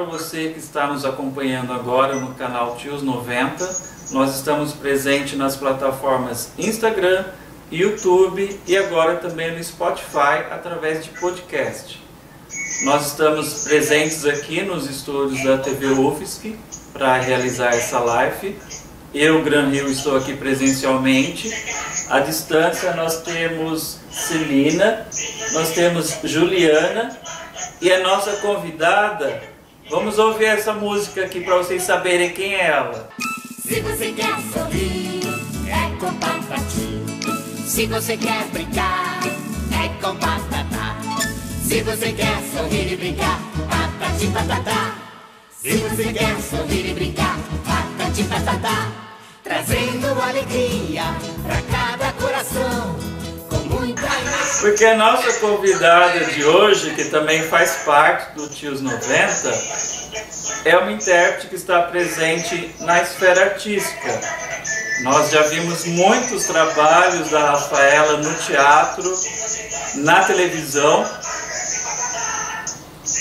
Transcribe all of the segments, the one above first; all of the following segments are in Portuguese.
Para você que está nos acompanhando agora no canal Tios 90. Nós estamos presentes nas plataformas Instagram, YouTube e agora também no Spotify através de podcast. Nós estamos presentes aqui nos estúdios da TV UFSC para realizar essa live. Eu, Gran Rio, estou aqui presencialmente. À distância nós temos Celina, nós temos Juliana e a nossa convidada, vamos ouvir essa música aqui para vocês saberem quem é ela. Se você quer sorrir, é com patati. Se você quer brincar, é com patatá. Se você quer sorrir e brincar, patati patatá. Se você quer sorrir e brincar, patati patatá. Trazendo alegria pra cada coração porque a nossa convidada de hoje, que também faz parte do Tios 90, é uma intérprete que está presente na esfera artística. Nós já vimos muitos trabalhos da Rafaela no teatro, na televisão,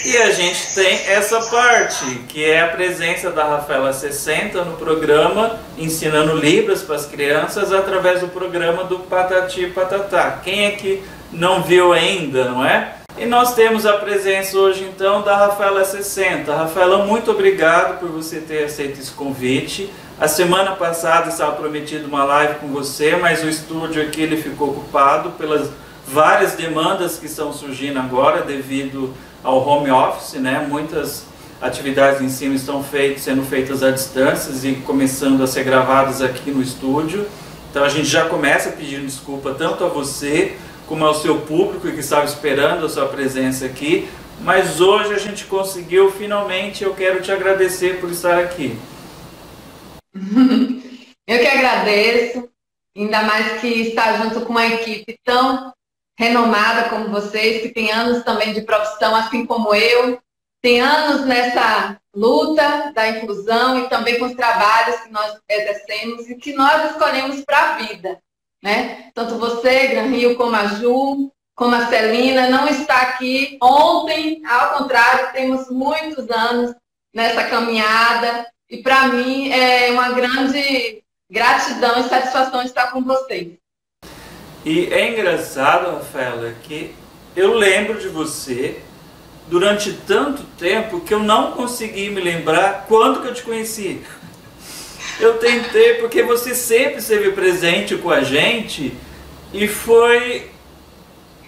e a gente tem essa parte, que é a presença da Rafaela 60 no programa Ensinando Libras para as Crianças, através do programa do Patati Patatá. Quem é que não viu ainda, não é? E nós temos a presença hoje então da Rafaela 60. Rafaela, muito obrigado por você ter aceito esse convite. A semana passada estava prometido uma live com você, mas o estúdio aqui ele ficou ocupado pelas várias demandas que estão surgindo agora devido ao home office, né? Muitas atividades de ensino estão feitas, sendo feitas à distância e começando a ser gravadas aqui no estúdio. Então a gente já começa pedindo desculpa tanto a você como ao seu público que estava esperando a sua presença aqui. Mas hoje a gente conseguiu finalmente. Eu quero te agradecer por estar aqui. Eu que agradeço, ainda mais que estar junto com uma equipe tão renomada como vocês, que tem anos também de profissão, assim como eu, tem anos nessa luta da inclusão e também com os trabalhos que nós exercemos e que nós escolhemos para a vida. Né? Tanto você, Gran Rio, como a Ju, como a Celina, não está aqui ontem, ao contrário, temos muitos anos nessa caminhada e para mim é uma grande gratidão e satisfação estar com vocês. E é engraçado, Rafaela, que eu lembro de você durante tanto tempo que eu não consegui me lembrar quando que eu te conheci. Eu tentei porque você sempre esteve presente com a gente e foi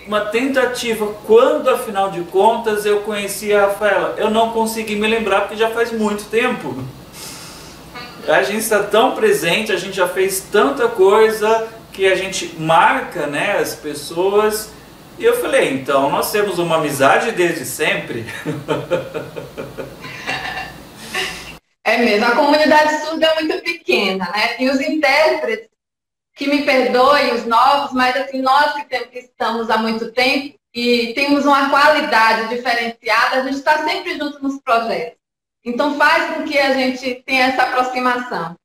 uma tentativa quando afinal de contas eu conheci a Rafaela. Eu não consegui me lembrar porque já faz muito tempo. A gente está tão presente, a gente já fez tanta coisa, que a gente marca né, as pessoas. E eu falei, então nós temos uma amizade desde sempre. É mesmo, a comunidade surda é muito pequena, né? E os intérpretes, que me perdoem, os novos, mas assim, nós que, temos, que estamos há muito tempo e temos uma qualidade diferenciada, a gente está sempre junto nos projetos. Então faz com que a gente tenha essa aproximação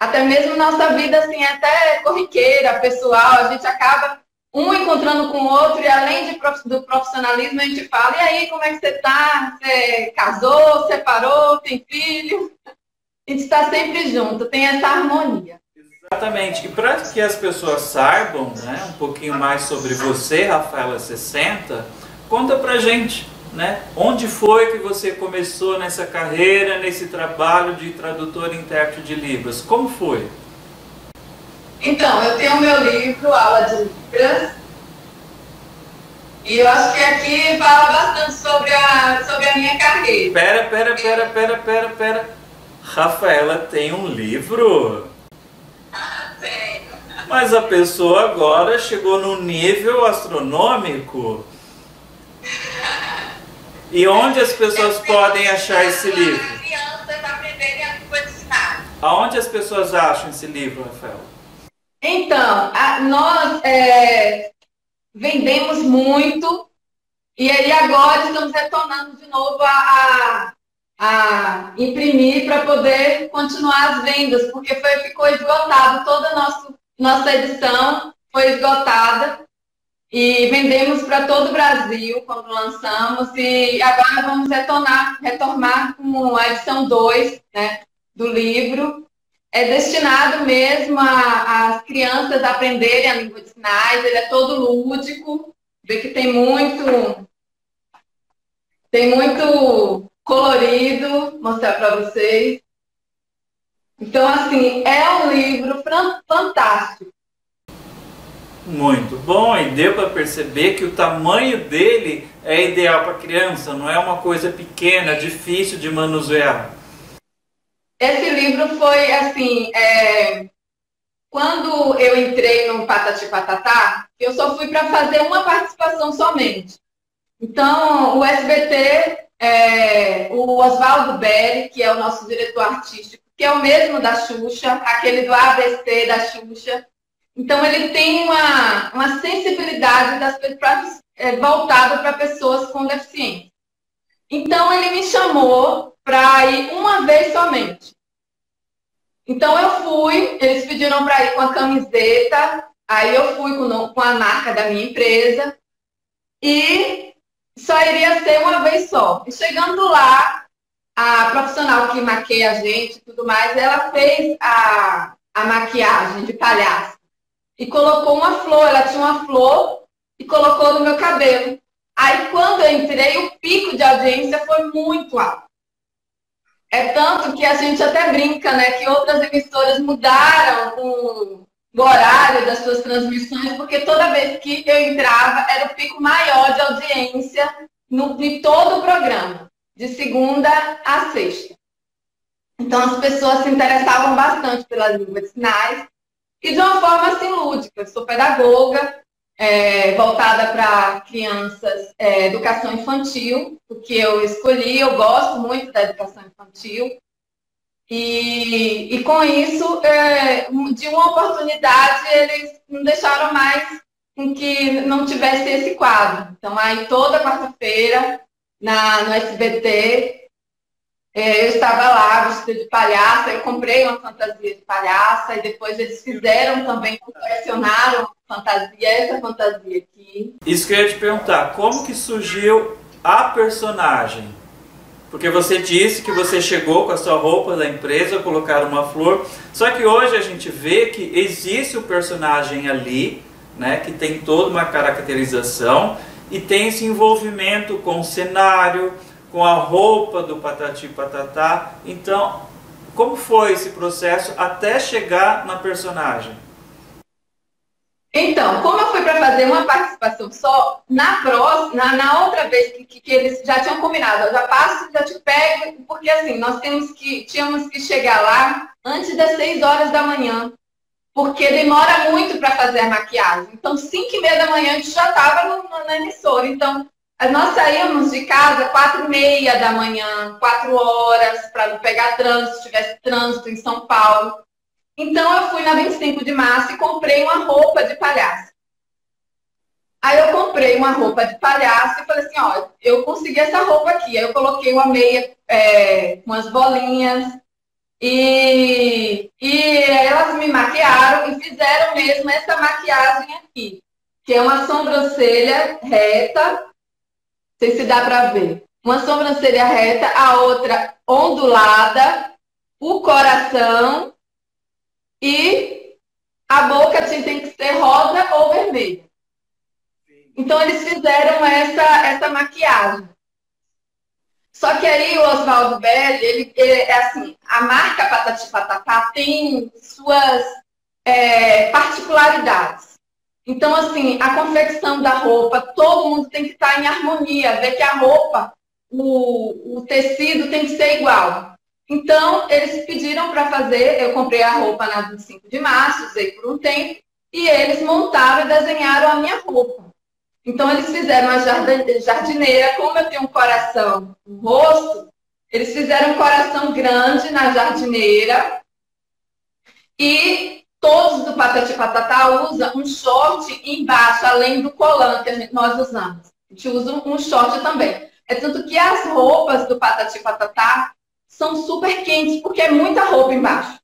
até mesmo nossa vida assim, é até corriqueira, pessoal, a gente acaba um encontrando com o outro e além de, do profissionalismo a gente fala, e aí, como é que você está? Você casou, separou, tem filho? A gente está sempre junto, tem essa harmonia. Exatamente. E para que as pessoas saibam né, um pouquinho mais sobre você, Rafaela 60, conta pra gente né? Onde foi que você começou nessa carreira, nesse trabalho de tradutor e intérprete de Libras? Como foi? Então, eu tenho meu livro, Aula de Libras, e eu acho que aqui fala bastante sobre a, sobre a minha carreira. Pera, pera, pera, pera, pera, pera. Rafaela tem um livro? Tem. Mas a pessoa agora chegou num nível astronômico. E onde as pessoas podem achar esse livro? Aonde as pessoas acham esse livro, Rafael? Então, a, nós é, vendemos muito e aí agora estamos retornando de novo a, a, a imprimir para poder continuar as vendas, porque foi, ficou esgotado, toda a nossa, nossa edição foi esgotada e vendemos para todo o Brasil quando lançamos e agora vamos retornar, retornar com a edição 2 né, do livro. É destinado mesmo às crianças aprenderem a língua de sinais, ele é todo lúdico, vê que tem muito tem muito colorido, mostrar para vocês. Então, assim, é um livro fantástico. Muito bom, e deu para perceber que o tamanho dele é ideal para criança, não é uma coisa pequena, difícil de manusear. Esse livro foi assim, é... quando eu entrei no Patati Patatá, eu só fui para fazer uma participação somente. Então, o SBT, é... o Oswaldo Berry, que é o nosso diretor artístico, que é o mesmo da Xuxa, aquele do ABC da Xuxa, então, ele tem uma, uma sensibilidade das, é, voltada para pessoas com deficiência. Então, ele me chamou para ir uma vez somente. Então, eu fui, eles pediram para ir com a camiseta, aí eu fui com, com a marca da minha empresa e só iria ser uma vez só. E chegando lá, a profissional que maqueia a gente e tudo mais, ela fez a, a maquiagem de palhaço e colocou uma flor. Ela tinha uma flor e colocou no meu cabelo. Aí, quando eu entrei, o pico de audiência foi muito alto. É tanto que a gente até brinca, né, que outras emissoras mudaram o, o horário das suas transmissões, porque toda vez que eu entrava, era o pico maior de audiência no, em todo o programa, de segunda a sexta. Então, as pessoas se interessavam bastante pela língua de sinais e de uma forma assim lúdica. Sou pedagoga, é, voltada para crianças, é, educação infantil, porque eu escolhi, eu gosto muito da educação infantil. E, e com isso, é, de uma oportunidade, eles não deixaram mais com que não tivesse esse quadro. Então, aí toda quarta-feira, na, no SBT, é, eu estava lá vestida de palhaça, eu comprei uma fantasia de palhaça e depois eles fizeram também, colecionaram fantasia, essa fantasia aqui. Isso que eu ia te perguntar, como que surgiu a personagem? Porque você disse que você chegou com a sua roupa da empresa, colocar uma flor. Só que hoje a gente vê que existe o personagem ali, né, que tem toda uma caracterização e tem esse envolvimento com o cenário, com a roupa do Patati Patatá. Então, como foi esse processo até chegar na personagem? Então, como eu fui para fazer uma participação só, na próxima, na, na outra vez que, que, que, eles já tinham combinado, eu já passo, já te pego, porque assim, nós temos que, tínhamos que chegar lá antes das 6 horas da manhã, porque demora muito para fazer a maquiagem. Então, 5 e meia da manhã a gente já estava na emissora. Então, nós saímos de casa quatro e meia da manhã, quatro horas, para não pegar trânsito, se tivesse trânsito em São Paulo. Então eu fui na 25 de março e comprei uma roupa de palhaço. Aí eu comprei uma roupa de palhaço e falei assim, ó, eu consegui essa roupa aqui. Aí eu coloquei uma meia é, com as bolinhas e, e elas me maquiaram e fizeram mesmo essa maquiagem aqui, que é uma sobrancelha reta sei se dá para ver. Uma sobrancelha reta, a outra ondulada, o coração e a boca tem que ser rosa ou vermelha. Então eles fizeram essa, essa maquiagem. Só que aí o Oswaldo Belli, ele, ele, é assim, a marca Patati Patatá tem suas é, particularidades. Então, assim, a confecção da roupa, todo mundo tem que estar em harmonia, ver que a roupa, o, o tecido tem que ser igual. Então, eles pediram para fazer, eu comprei a roupa na 25 de março, usei por um tempo, e eles montaram e desenharam a minha roupa. Então, eles fizeram a jardineira, como eu tenho um coração no rosto, eles fizeram um coração grande na jardineira e todos do Patati Patatá usam um short embaixo, além do colã que gente, nós usamos. A gente usa um short também. É tanto que as roupas do Patati Patatá são super quentes, porque é muita roupa embaixo,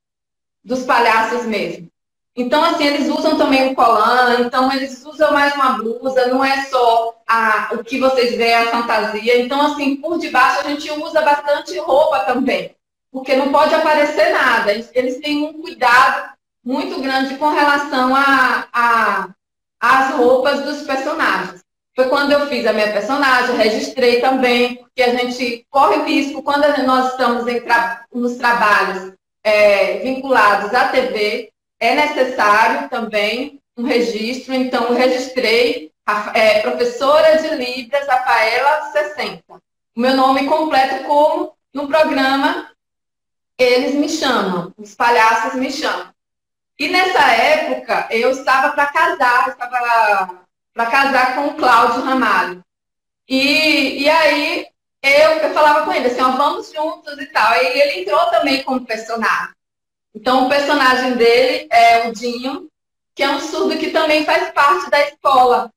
dos palhaços mesmo. Então, assim, eles usam também um colan, então eles usam mais uma blusa, não é só a, o que vocês veem, a fantasia. Então, assim, por debaixo a gente usa bastante roupa também, porque não pode aparecer nada. Eles têm um cuidado muito grande com relação a, a, às roupas dos personagens. Foi quando eu fiz a minha personagem, registrei também, porque a gente corre risco quando nós estamos tra nos trabalhos é, vinculados à TV, é necessário também um registro, então registrei a, é, professora de Libras, Rafaela 60. O meu nome completo como no programa eles me chamam, os palhaços me chamam. E nessa época eu estava para casar, estava para casar com o Cláudio Ramalho. E, e aí eu, eu falava com ele assim, ó, vamos juntos e tal. E ele entrou também como personagem. Então o personagem dele é o Dinho, que é um surdo que também faz parte da escola.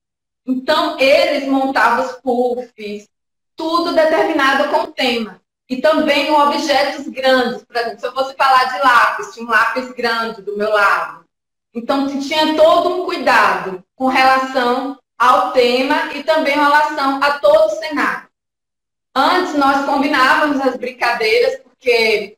Então eles montavam os puffs, tudo determinado com o tema. E também objetos grandes. Por exemplo, se eu fosse falar de lápis, tinha um lápis grande do meu lado. Então, tinha todo um cuidado com relação ao tema e também em relação a todo o cenário. Antes, nós combinávamos as brincadeiras, porque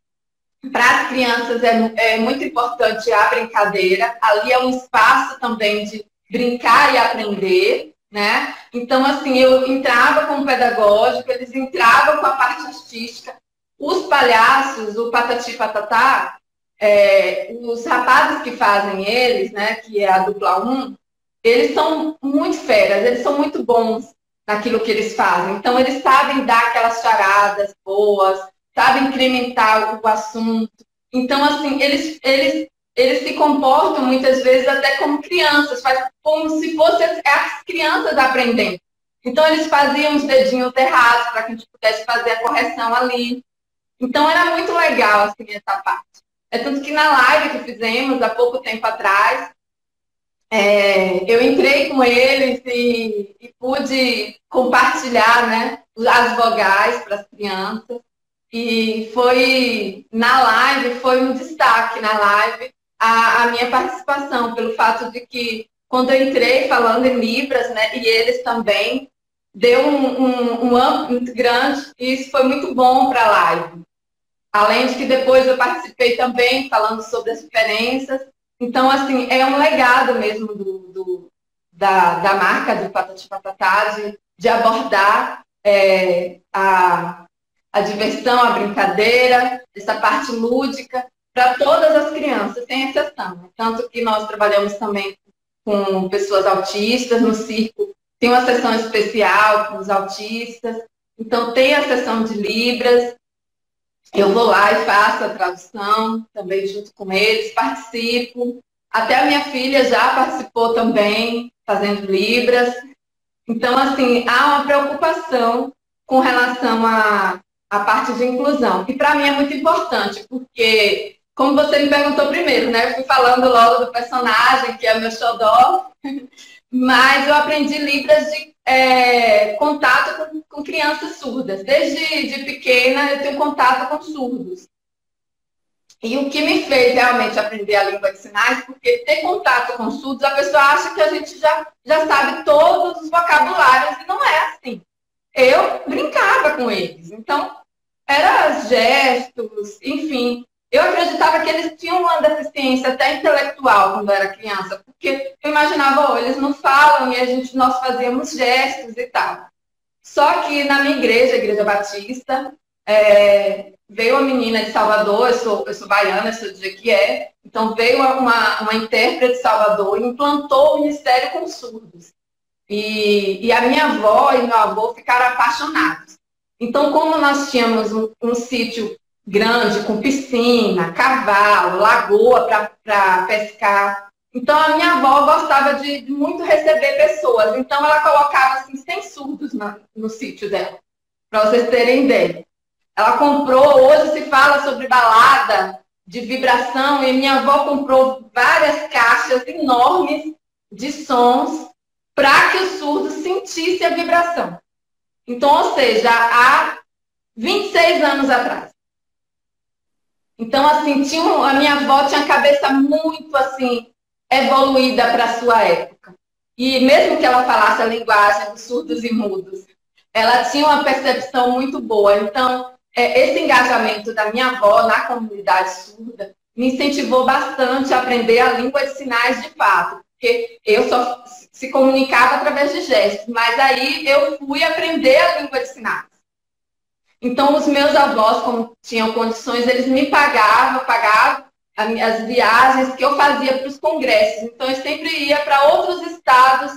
para as crianças é, é muito importante a brincadeira. Ali é um espaço também de brincar e aprender, né? Então, assim, eu entrava com o pedagógico, eles entravam com a parte artística. Os palhaços, o Patati Patatá, é, os rapazes que fazem eles, né, que é a dupla 1, eles são muito feras, eles são muito bons naquilo que eles fazem. Então, eles sabem dar aquelas charadas boas, sabem incrementar o assunto. Então, assim, eles, eles, eles se comportam muitas vezes até como crianças, faz como se fossem as crianças aprendendo. Então, eles faziam os dedinhos errados para que a gente pudesse fazer a correção ali. Então, era muito legal, assim, essa parte. É tanto que na live que fizemos há pouco tempo atrás, é, eu entrei com eles e, e, pude compartilhar né, as vogais para as crianças. E foi na live, foi um destaque na live a, a, minha participação, pelo fato de que quando eu entrei falando em Libras, né, e eles também, deu um, um, um âmbito muito grande e isso foi muito bom para a live. Além de que depois eu participei também falando sobre as diferenças. Então, assim, é um legado mesmo do, do da, da marca do Patati Patatá de, de abordar é, a, a diversão, a brincadeira, essa parte lúdica para todas as crianças, sem exceção. Tanto que nós trabalhamos também com pessoas autistas no circo, tem uma sessão especial com os autistas, então tem a sessão de Libras, eu vou lá e faço a tradução também junto com eles, participo. Até a minha filha já participou também, fazendo Libras. Então, assim, há uma preocupação com relação à, à parte de inclusão. E para mim é muito importante, porque, como você me perguntou primeiro, né? Eu fui falando logo do personagem, que é meu xodó, mas eu aprendi Libras de é, contato com, com, crianças surdas. Desde de pequena eu tenho contato com surdos. E o que me fez realmente aprender a língua de sinais, porque ter contato com surdos, a pessoa acha que a gente já, já sabe todos os vocabulários, e não é assim. Eu brincava com eles. Então, era gestos, enfim. Eu acreditava que eles tinham uma deficiência até intelectual quando eu era criança, porque eu imaginava, oh, eles não falam e a gente, nós fazíamos gestos e tal. Só que na minha igreja, a Igreja Batista, é, veio uma menina de Salvador, eu sou, eu sou baiana, eu sou de Jequié, então veio uma, uma intérprete de Salvador e implantou o ministério com surdos. E, e a minha avó e meu avô ficaram apaixonados. Então, como nós tínhamos um, um sítio grande, com piscina, cavalo, lagoa para pescar. Então a minha avó gostava de, muito receber pessoas. Então ela colocava assim 100 surdos na, no sítio dela, para vocês terem ideia. Ela comprou, hoje se fala sobre balada de vibração, e minha avó comprou várias caixas enormes de sons para que o surdo sentisse a vibração. Então, ou seja, há 26 anos atrás. Então, assim, tinha, a minha avó tinha a cabeça muito, assim, evoluída para a sua época. E mesmo que ela falasse a linguagem dos surdos e mudos, ela tinha uma percepção muito boa. Então, é, esse engajamento da minha avó na comunidade surda me incentivou bastante a aprender a língua de sinais de fato, porque eu só se comunicava através de gestos, mas aí eu fui aprender a língua de sinais. Então, os meus avós, como tinham condições, eles me pagavam, pagavam as viagens que eu fazia para os congressos. Então, eu sempre ia para outros estados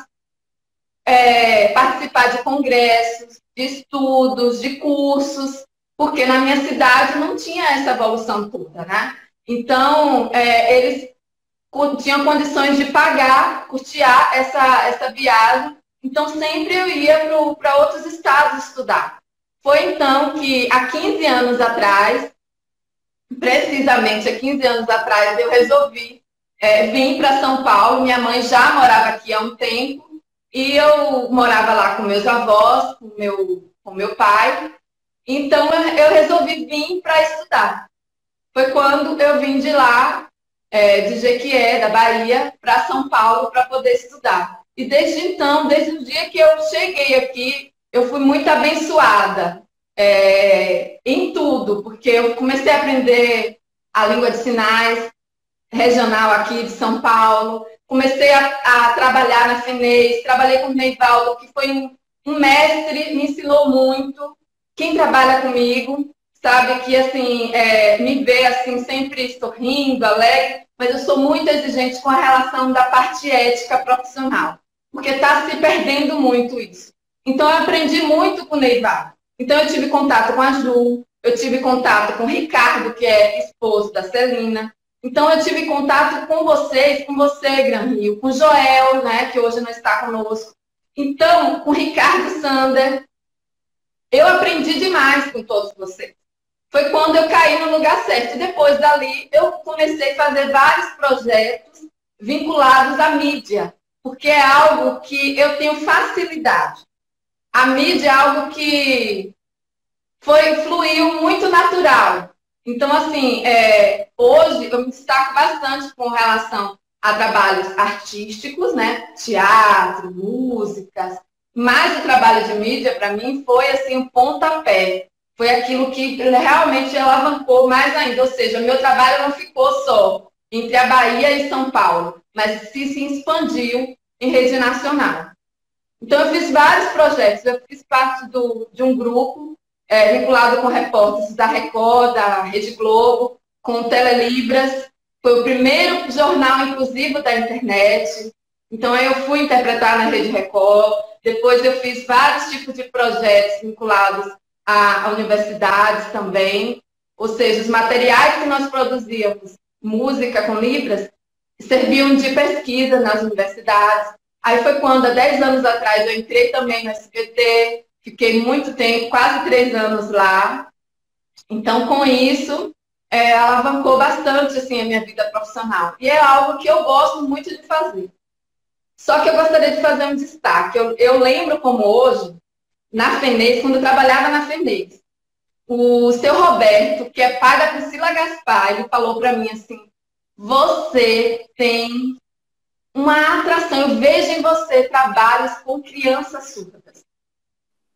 é, participar de congressos, de estudos, de cursos, porque na minha cidade não tinha essa evolução toda, né? Então, é, eles tinham condições de pagar, custear essa, essa viagem. Então, sempre eu ia para outros estados estudar. Foi então que, há 15 anos atrás, precisamente há 15 anos atrás, eu resolvi é, vir para São Paulo. Minha mãe já morava aqui há um tempo e eu morava lá com meus avós, com meu, com meu pai. Então eu resolvi vir para estudar. Foi quando eu vim de lá, é, de Jequié, da Bahia, para São Paulo para poder estudar. E desde então, desde o dia que eu cheguei aqui, eu fui muito abençoada é, em tudo, porque eu comecei a aprender a língua de sinais regional aqui de São Paulo, comecei a, a trabalhar na FENES, trabalhei com o Neivaldo, que foi um, um mestre, me ensinou muito. Quem trabalha comigo sabe que assim é, me vê assim sempre sorrindo, alegre, mas eu sou muito exigente com a relação da parte ética profissional, porque está se perdendo muito isso. Então eu aprendi muito com o Neivaldo. Então eu tive contato com a Ju, eu tive contato com o Ricardo, que é esposo da Celina, então, eu tive contato com vocês, com você, Gran Rio, com Joel, né, que hoje não está conosco. Então, com Ricardo Sander, eu aprendi demais com todos vocês. Foi quando eu caí no lugar certo. Depois dali, eu comecei a fazer vários projetos vinculados à mídia, porque é algo que eu tenho facilidade. A mídia é algo que foi fluiu muito natural. Então, assim, é, hoje eu me destaco bastante com relação a trabalhos artísticos, né? Teatro, músicas. Mas o trabalho de mídia, para mim, foi assim um pontapé. Foi aquilo que realmente alavancou mais ainda. Ou seja, meu trabalho não ficou só entre a Bahia e São Paulo, mas se, se expandiu em rede nacional. Então, eu fiz vários projetos. Eu fiz parte do, de um grupo é, vinculado com repórteres da Record, da Rede Globo, com Telelibras. Foi o primeiro jornal inclusivo da internet. Então, eu fui interpretar na Rede Record. Depois, eu fiz vários tipos de projetos vinculados a, a universidades também. Ou seja, os materiais que nós produzíamos, música com Libras, serviam de pesquisa nas universidades. Aí foi quando, há 10 anos atrás, eu entrei também no SBT, Fiquei muito tempo, quase três anos lá. Então, com isso, é, alavancou bastante assim, a minha vida profissional. E é algo que eu gosto muito de fazer. Só que eu gostaria de fazer um destaque. Eu, eu lembro como hoje, na FENES, quando eu trabalhava na FENES, o seu Roberto, que é pai da Priscila Gaspar, ele falou para mim assim: você tem uma atração, eu vejo em você trabalhos com crianças surdas.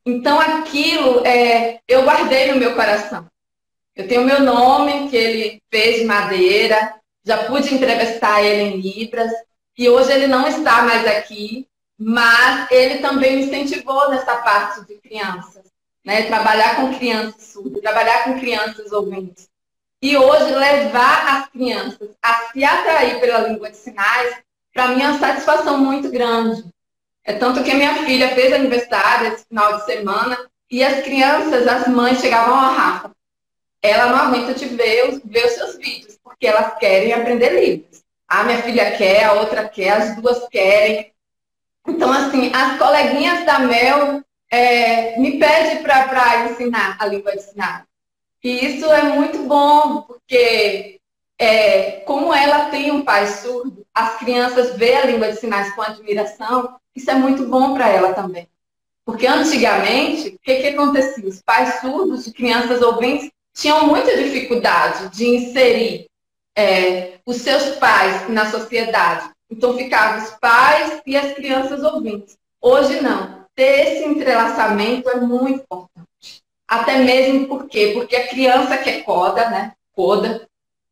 Então aquilo é, eu guardei no meu coração. Eu tenho meu nome, que ele fez de madeira, já pude entrevistar ele em Libras, e hoje ele não está mais aqui, mas ele também me incentivou nessa parte de crianças, né? Trabalhar com crianças surdas, trabalhar com crianças ouvintes. E hoje levar as crianças a se atrair pela língua de sinais, para mim é uma satisfação muito grande. É tanto que minha filha fez aniversário esse final de semana e as crianças, as mães chegavam a Rafa. Ela não aguenta te ver, ver os seus vídeos, porque elas querem aprender livros. A minha filha quer, a outra quer, as duas querem. Então, assim, as coleguinhas da Mel é, me pedem para ensinar a língua de sinais. E isso é muito bom, porque é, como ela tem um pai surdo, as crianças veem a língua de sinais com admiração isso é muito bom para ela também. Porque antigamente, o que, que acontecia? Os pais surdos de crianças ouvintes tinham muita dificuldade de inserir é, os seus pais na sociedade. Então ficavam os pais e as crianças ouvintes. Hoje não. Ter esse entrelaçamento é muito importante. Até mesmo por quê? Porque a criança que é coda, né? Coda,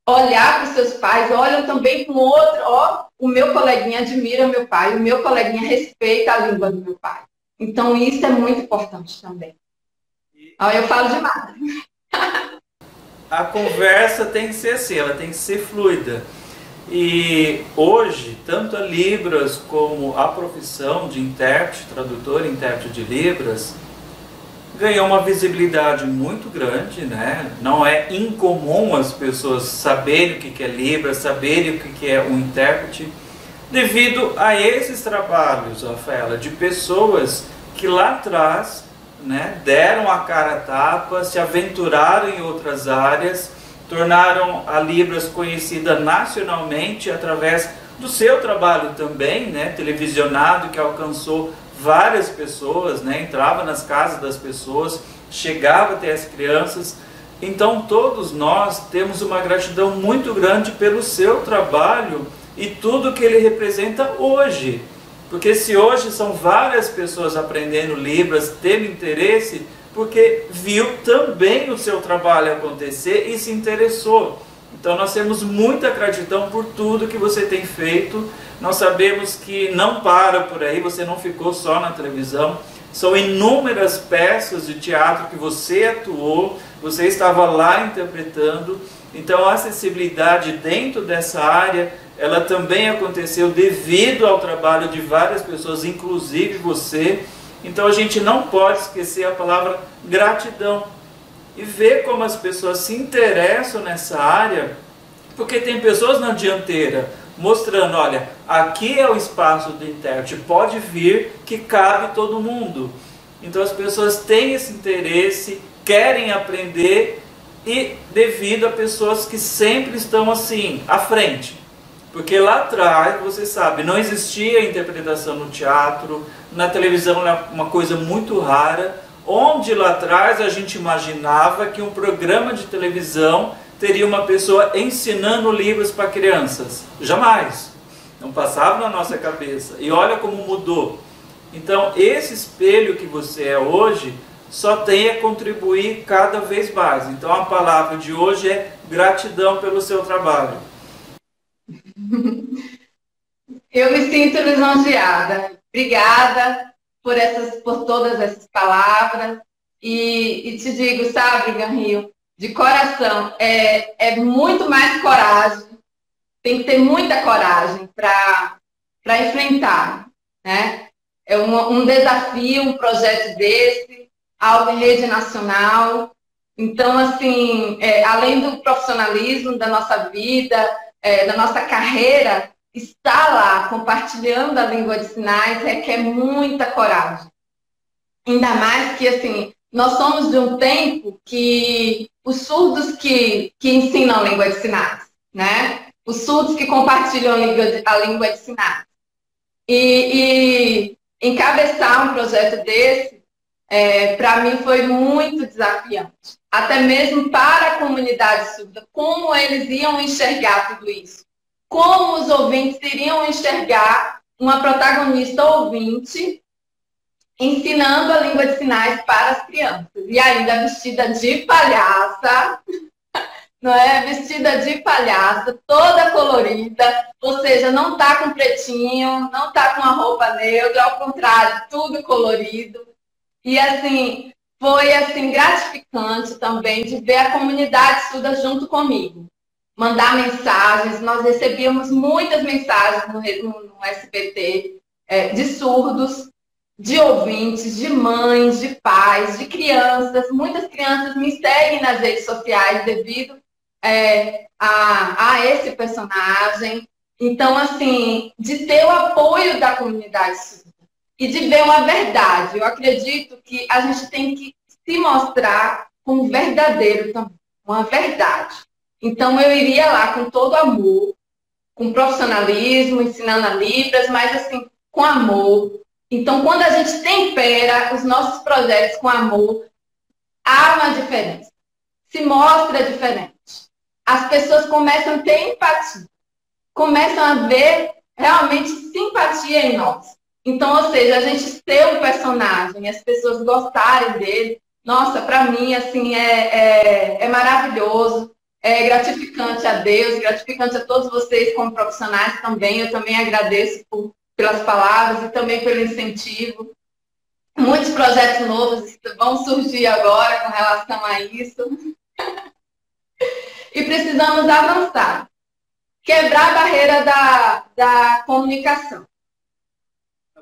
olhar para os seus pais, olham também com outro, ó, o meu coleguinha admira meu pai, o meu coleguinha respeita a língua do meu pai. Então isso é muito importante também. Ó, eu falo demais. a conversa tem que ser assim, ela tem que ser fluida. E hoje, tanto a Libras como a profissão de intérprete, tradutor intérprete de Libras, ganhou uma visibilidade muito grande, né? Não é incomum as pessoas saberem o que é Libras, saberem o que é um intérprete, devido a esses trabalhos, Rafaela, de pessoas que lá atrás né, deram a cara a tapa, se aventuraram em outras áreas, tornaram a Libras conhecida nacionalmente através do seu trabalho também, né, televisionado, que alcançou várias pessoas, né, entrava nas casas das pessoas, chegava até as crianças. Então todos nós temos uma gratidão muito grande pelo seu trabalho e tudo que ele representa hoje. Porque se hoje são várias pessoas aprendendo Libras, tendo interesse, porque viu também o seu trabalho acontecer e se interessou. Então nós temos muita gratidão por tudo que você tem feito. Nós sabemos que não para por aí, você não ficou só na televisão. São inúmeras peças de teatro que você atuou, você estava lá interpretando. Então a acessibilidade dentro dessa área ela também aconteceu devido ao trabalho de várias pessoas, inclusive você. Então a gente não pode esquecer a palavra gratidão e ver como as pessoas se interessam nessa área, porque tem pessoas na dianteira mostrando, olha, aqui é o espaço do intérprete, pode vir que cabe todo mundo. Então as pessoas têm esse interesse, querem aprender e devido a pessoas que sempre estão assim, à frente. Porque lá atrás, você sabe, não existia interpretação no teatro, na televisão era uma coisa muito rara, onde lá atrás a gente imaginava que um programa de televisão teria uma pessoa ensinando livros para crianças. Jamais. Não passava na nossa cabeça. E olha como mudou. Então, esse espelho que você é hoje só tem a contribuir cada vez mais. Então, a palavra de hoje é gratidão pelo seu trabalho. Eu me sinto lisonjeada. Obrigada por, essas, por todas essas palavras. E, e te digo, sabe, Garrinho, de coração, é, é muito mais coragem. Tem que ter muita coragem para enfrentar. Né? É um, um desafio, um projeto desse, algo em rede nacional. Então, assim, é, além do profissionalismo da nossa vida, é, da nossa carreira, estar lá compartilhando a língua de sinais requer muita coragem. Ainda mais que, assim, nós somos de um tempo que os surdos que, que ensinam a língua de sinais, né? Os surdos que compartilham a língua de, a língua de sinais. E, e encabeçar um projeto desse, é, para mim, foi muito desafiante até mesmo para a comunidade surda, como eles iam enxergar tudo isso. Como os ouvintes iriam enxergar uma protagonista ouvinte ensinando a língua de sinais para as crianças. E ainda vestida de palhaça, não é? Vestida de palhaça, toda colorida, ou seja, não tá com pretinho, não tá com a roupa neutra, ao contrário, tudo colorido. E assim, foi assim gratificante também de ver a comunidade estuda junto comigo. Mandar mensagens, nós recebíamos muitas mensagens no, no, no SPT é, de surdos, de ouvintes, de mães, de pais, de crianças. Muitas crianças me seguem nas redes sociais devido é, a, a esse personagem. Então, assim, de ter o apoio da comunidade surda e de ver uma verdade. Eu acredito que a gente tem que se mostrar como verdadeiro também, uma verdade. Então eu iria lá com todo amor, com profissionalismo, ensinando a Libras, mas assim, com amor. Então, quando a gente tempera os nossos projetos com amor, há uma diferença. Se mostra diferente. As pessoas começam a ter empatia. Começam a ver realmente simpatia em nós. Então, ou seja, a gente ser um personagem, as pessoas gostarem dele, nossa, para mim, assim, é, é, é, maravilhoso, é gratificante a Deus, gratificante a todos vocês como profissionais também. Eu também agradeço por, pelas palavras e também pelo incentivo. Muitos projetos novos vão surgir agora com relação a isso. e precisamos avançar. Quebrar a barreira da, da comunicação.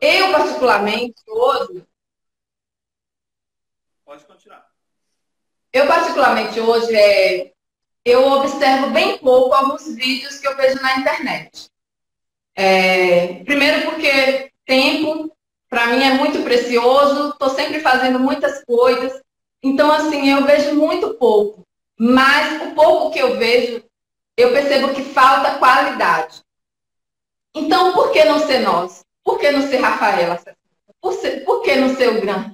Eu, particularmente, hoje. Pode continuar. Eu, particularmente, hoje, é, eu observo bem pouco alguns vídeos que eu vejo na internet. É, primeiro porque tempo para mim é muito precioso, estou sempre fazendo muitas coisas. Então, assim, eu vejo muito pouco. Mas o pouco que eu vejo, eu percebo que falta qualidade. Então, por que não ser nós? Por que não ser Rafaela? Por, ser, por que não ser o Gran?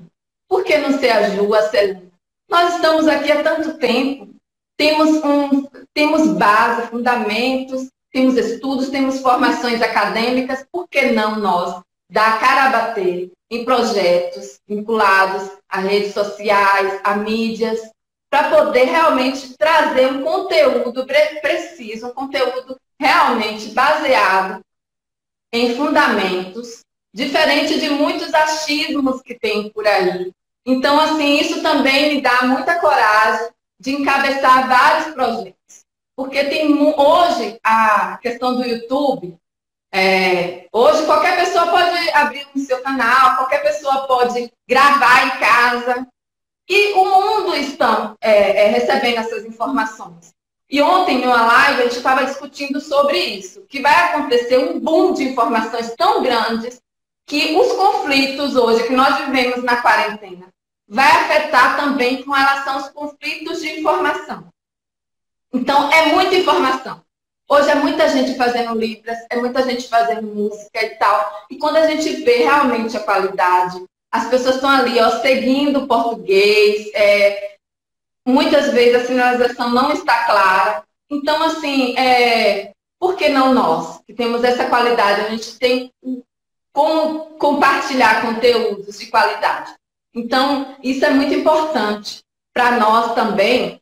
Por que não ser a Ju, a Celina? Nós estamos aqui há tanto tempo. Temos, um, temos base, fundamentos, temos estudos, temos formações acadêmicas. Por que não nós dar cara a bater em projetos vinculados a redes sociais, a mídias, para poder realmente trazer um conteúdo preciso, um conteúdo realmente baseado em fundamentos, diferente de muitos achismos que tem por aí. Então, assim, isso também me dá muita coragem de encabeçar vários projetos. Porque tem hoje a questão do YouTube, é, hoje qualquer pessoa pode abrir o seu canal, qualquer pessoa pode gravar em casa. E o mundo está é, é, recebendo essas informações. E ontem, em uma live, a gente estava discutindo sobre isso, que vai acontecer um boom de informações tão grandes que os conflitos hoje que nós vivemos na quarentena vai afetar também com relação aos conflitos de informação. Então, é muita informação. Hoje é muita gente fazendo libras, é muita gente fazendo música e tal. E quando a gente vê realmente a qualidade, as pessoas estão ali, ó, seguindo o português, é, muitas vezes a sinalização não está clara. Então, assim, é, por que não nós, que temos essa qualidade? A gente tem como compartilhar conteúdos de qualidade. Então, isso é muito importante para nós também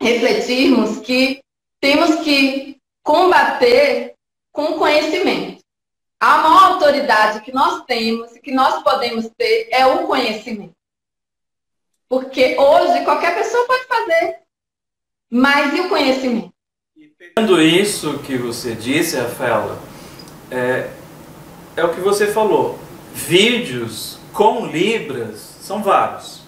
refletirmos que temos que combater com conhecimento. A maior autoridade que nós temos e que nós podemos ter é o conhecimento. Porque hoje qualquer pessoa pode fazer, mas e o conhecimento? Pegando isso que você disse, Rafaela, é, é o que você falou. Vídeos com Libras são vários.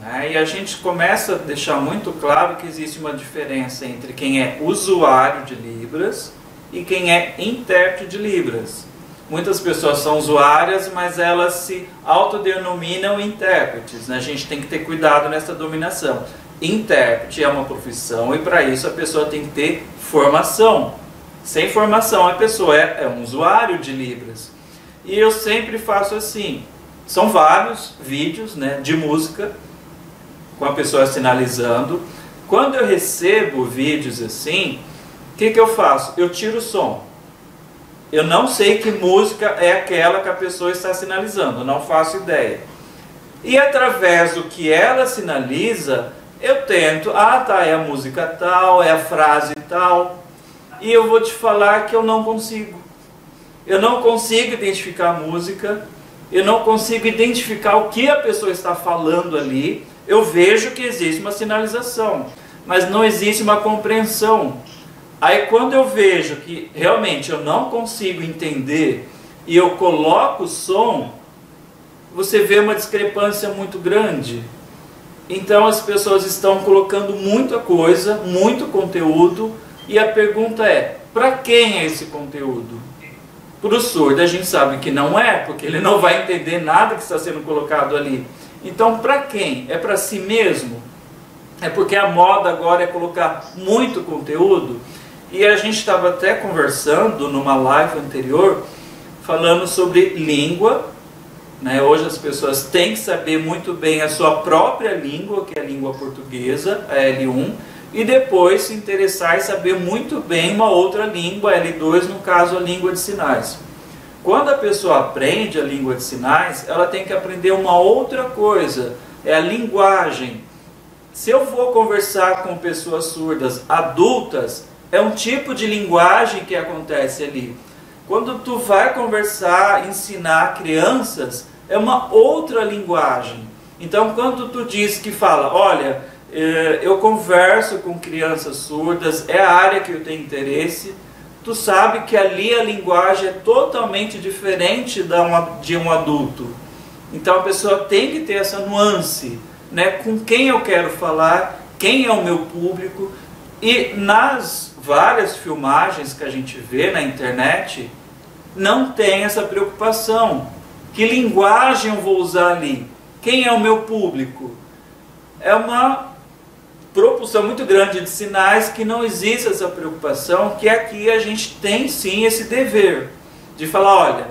Né? E a gente começa a deixar muito claro que existe uma diferença entre quem é usuário de Libras e quem é intérprete de Libras. Muitas pessoas são usuárias, mas elas se autodenominam intérpretes. Né? A gente tem que ter cuidado nessa dominação. Intérprete é uma profissão e para isso a pessoa tem que ter formação. Sem formação, a pessoa é, é um usuário de Libras. E eu sempre faço assim: são vários vídeos né, de música com a pessoa sinalizando. Quando eu recebo vídeos assim, o que, que eu faço? Eu tiro o som. Eu não sei que música é aquela que a pessoa está sinalizando, não faço ideia. E através do que ela sinaliza, eu tento, ah tá, é a música tal, é a frase tal. E eu vou te falar que eu não consigo. Eu não consigo identificar a música, eu não consigo identificar o que a pessoa está falando ali eu vejo que existe uma sinalização, mas não existe uma compreensão. Aí quando eu vejo que realmente eu não consigo entender e eu coloco o som, você vê uma discrepância muito grande. Então as pessoas estão colocando muita coisa, muito conteúdo, e a pergunta é: para quem é esse conteúdo? Para o surdo a gente sabe que não é, porque ele não vai entender nada que está sendo colocado ali. Então, para quem? É para si mesmo? É porque a moda agora é colocar muito conteúdo. E a gente estava até conversando numa live anterior, falando sobre língua. Né? Hoje as pessoas têm que saber muito bem a sua própria língua, que é a língua portuguesa, a L1, e depois se interessar e saber muito bem uma outra língua, L2, no caso a língua de sinais. Quando a pessoa aprende a língua de sinais, ela tem que aprender uma outra coisa, é a linguagem. Se eu vou conversar com pessoas surdas adultas, é um tipo de linguagem que acontece ali. Quando tu vai conversar, ensinar crianças, é uma outra linguagem. Então, quando tu diz que fala, olha, eh, eu converso com crianças surdas, é a área que eu tenho interesse, tu sabe que ali a linguagem é totalmente diferente de um adulto. Então a pessoa tem que ter essa nuance, né? Com quem eu quero falar, quem é o meu público. E nas várias filmagens que a gente vê na internet, não tem essa preocupação. Que linguagem eu vou usar ali? Quem é o meu público? É uma propulsão muito grande de sinais que não existe essa preocupação, que aqui a gente tem sim esse dever de falar, olha,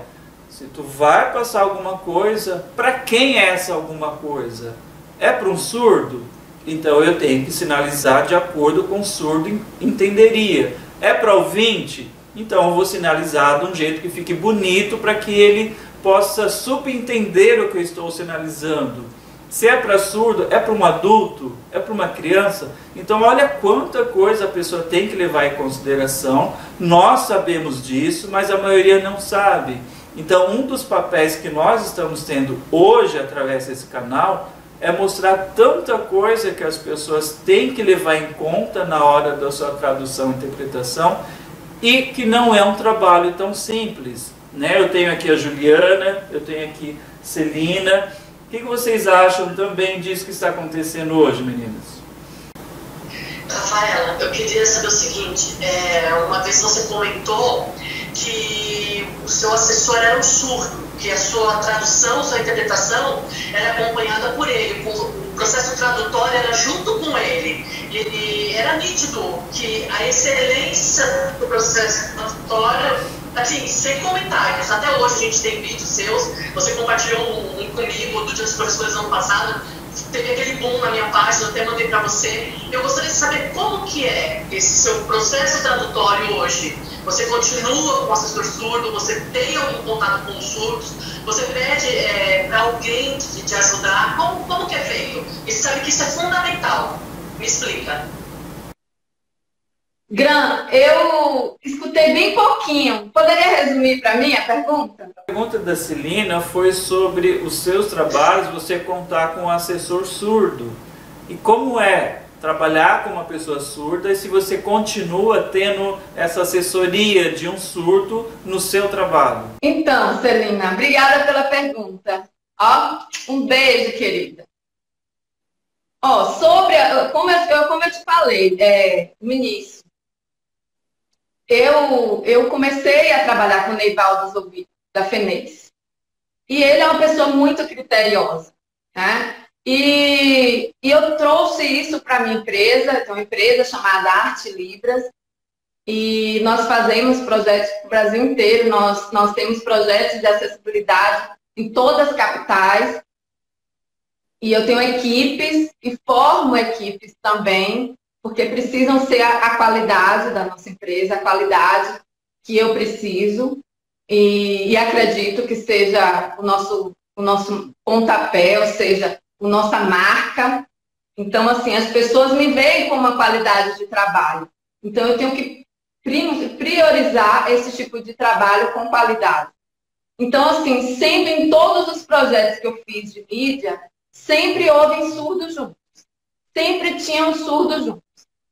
se tu vai passar alguma coisa, para quem é essa alguma coisa? É para um surdo? Então eu tenho que sinalizar de acordo com o surdo entenderia. É para ouvinte? Então eu vou sinalizar de um jeito que fique bonito para que ele possa subentender o que eu estou sinalizando. Se é para surdo, é para um adulto, é para uma criança. Então, olha quanta coisa a pessoa tem que levar em consideração. Nós sabemos disso, mas a maioria não sabe. Então, um dos papéis que nós estamos tendo hoje através desse canal é mostrar tanta coisa que as pessoas têm que levar em conta na hora da sua tradução e interpretação e que não é um trabalho tão simples. Né? Eu tenho aqui a Juliana, eu tenho aqui Celina o que, vocês acham também disso que está acontecendo hoje, meninas? Rafaela, eu queria saber o seguinte: é, uma vez você comentou que o seu assessor era um surdo, que a sua tradução, sua interpretação era acompanhada por ele, o processo tradutório era junto com ele. E era nítido que a excelência do processo tradutório assim, sem comentários. Até hoje a gente tem vídeos seus. Você compartilhou um, um comigo do Dia dos Professores ano passado. Teve aquele boom na minha página, até mandei para você. Eu gostaria de saber como que é esse seu processo tradutório hoje. Você continua com o assessor surdo? Você tem algum contato com os surdos? Você pede é, para alguém te, te ajudar? Como, como que é feito? E sabe que isso é fundamental. Me explica. Gran, eu escutei bem pouquinho. Poderia resumir para mim a pergunta? A pergunta da Celina foi sobre os seus trabalhos, você contar com um assessor surdo. E como é trabalhar com uma pessoa surda e se você continua tendo essa assessoria de um surdo no seu trabalho? Então, Celina, obrigada pela pergunta. Ó, um beijo, querida. Ó, sobre, como eu, como eu te falei é, no início, eu, eu comecei a trabalhar com o Neivaldo Zobito, da FENES. E ele é uma pessoa muito criteriosa. Né? E, e eu trouxe isso para a minha empresa, tem uma empresa chamada Arte Libras, e nós fazemos projetos para o Brasil inteiro, nós, nós temos projetos de acessibilidade em todas as capitais, e eu tenho equipes e formo equipes também porque precisam ser a, a qualidade da nossa empresa, a qualidade que eu preciso e, e, acredito que seja o nosso, o nosso pontapé, ou seja, a nossa marca. Então, assim, as pessoas me veem com uma qualidade de trabalho. Então, eu tenho que priorizar esse tipo de trabalho com qualidade. Então, assim, sempre em todos os projetos que eu fiz de mídia, sempre houve surdos juntos. Sempre tinham surdos juntos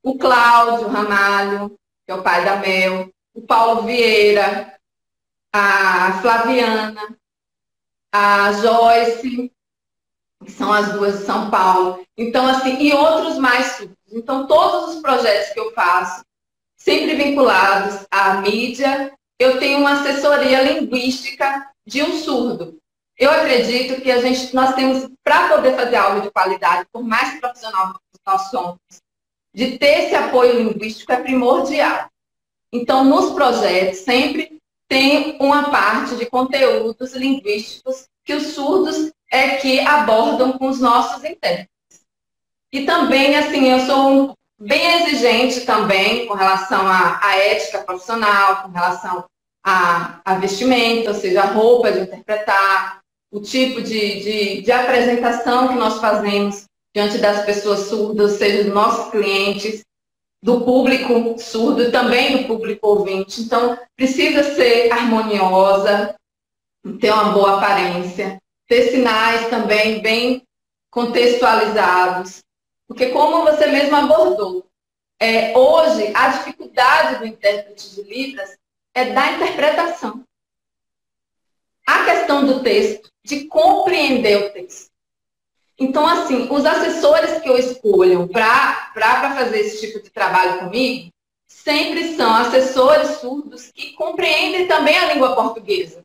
o Cláudio Ramalho, que é o pai da Mel, o Paulo Vieira, a Flaviana, a Joyce, que são as duas de São Paulo. Então, assim, e outros mais surdos. Então, todos os projetos que eu faço, sempre vinculados à mídia, eu tenho uma assessoria linguística de um surdo. Eu acredito que a gente, nós temos, para poder fazer algo de qualidade, por mais profissional que nós somos, de ter esse apoio linguístico é primordial. Então, nos projetos, sempre tem uma parte de conteúdos linguísticos que os surdos é que abordam com os nossos intérpretes. E também, assim, eu sou um, bem exigente também com relação à, à ética profissional, com relação a, a vestimenta, ou seja, a roupa de interpretar, o tipo de, de, de apresentação que nós fazemos diante das pessoas surdas, seja dos nossos clientes, do público surdo e também do público ouvinte. Então, precisa ser harmoniosa, ter uma boa aparência, ter sinais também bem contextualizados. Porque, como você mesmo abordou, é, hoje a dificuldade do intérprete de Libras é da interpretação. A questão do texto, de compreender o texto. Então, assim, os assessores que eu escolho para fazer esse tipo de trabalho comigo, sempre são assessores surdos que compreendem também a língua portuguesa.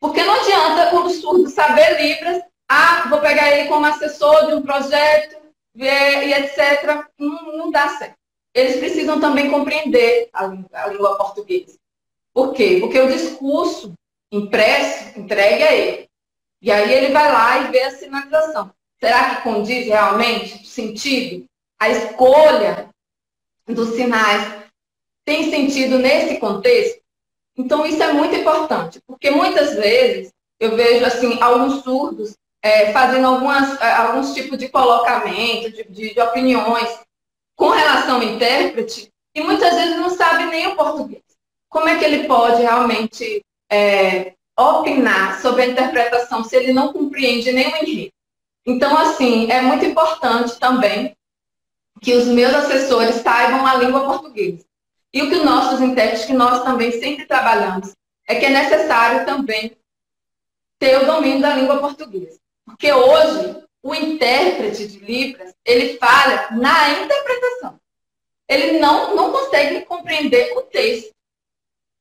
Porque não adianta o surdo saber Libras, ah, vou pegar ele como assessor de um projeto, e etc. Não, não dá certo. Eles precisam também compreender a a língua portuguesa. Por quê? Porque o discurso impresso entregue a ele. E aí ele vai lá e vê a sinalização. Será que condiz realmente o sentido? A escolha dos sinais tem sentido nesse contexto? Então isso é muito importante, porque muitas vezes eu vejo assim alguns surdos é, fazendo algumas, é, alguns tipos de colocamento, de, de, de opiniões com relação ao intérprete e muitas vezes não sabe nem o português como é que ele pode realmente é, opinar sobre a interpretação se ele não compreende nenhum enredo? Então, assim, é muito importante também que os meus assessores saibam a língua portuguesa. E o que nossos intérpretes, que nós também sempre trabalhamos, é que é necessário também ter o domínio da língua portuguesa. Porque hoje, o intérprete de Libras, ele falha na interpretação. Ele não, não consegue compreender o texto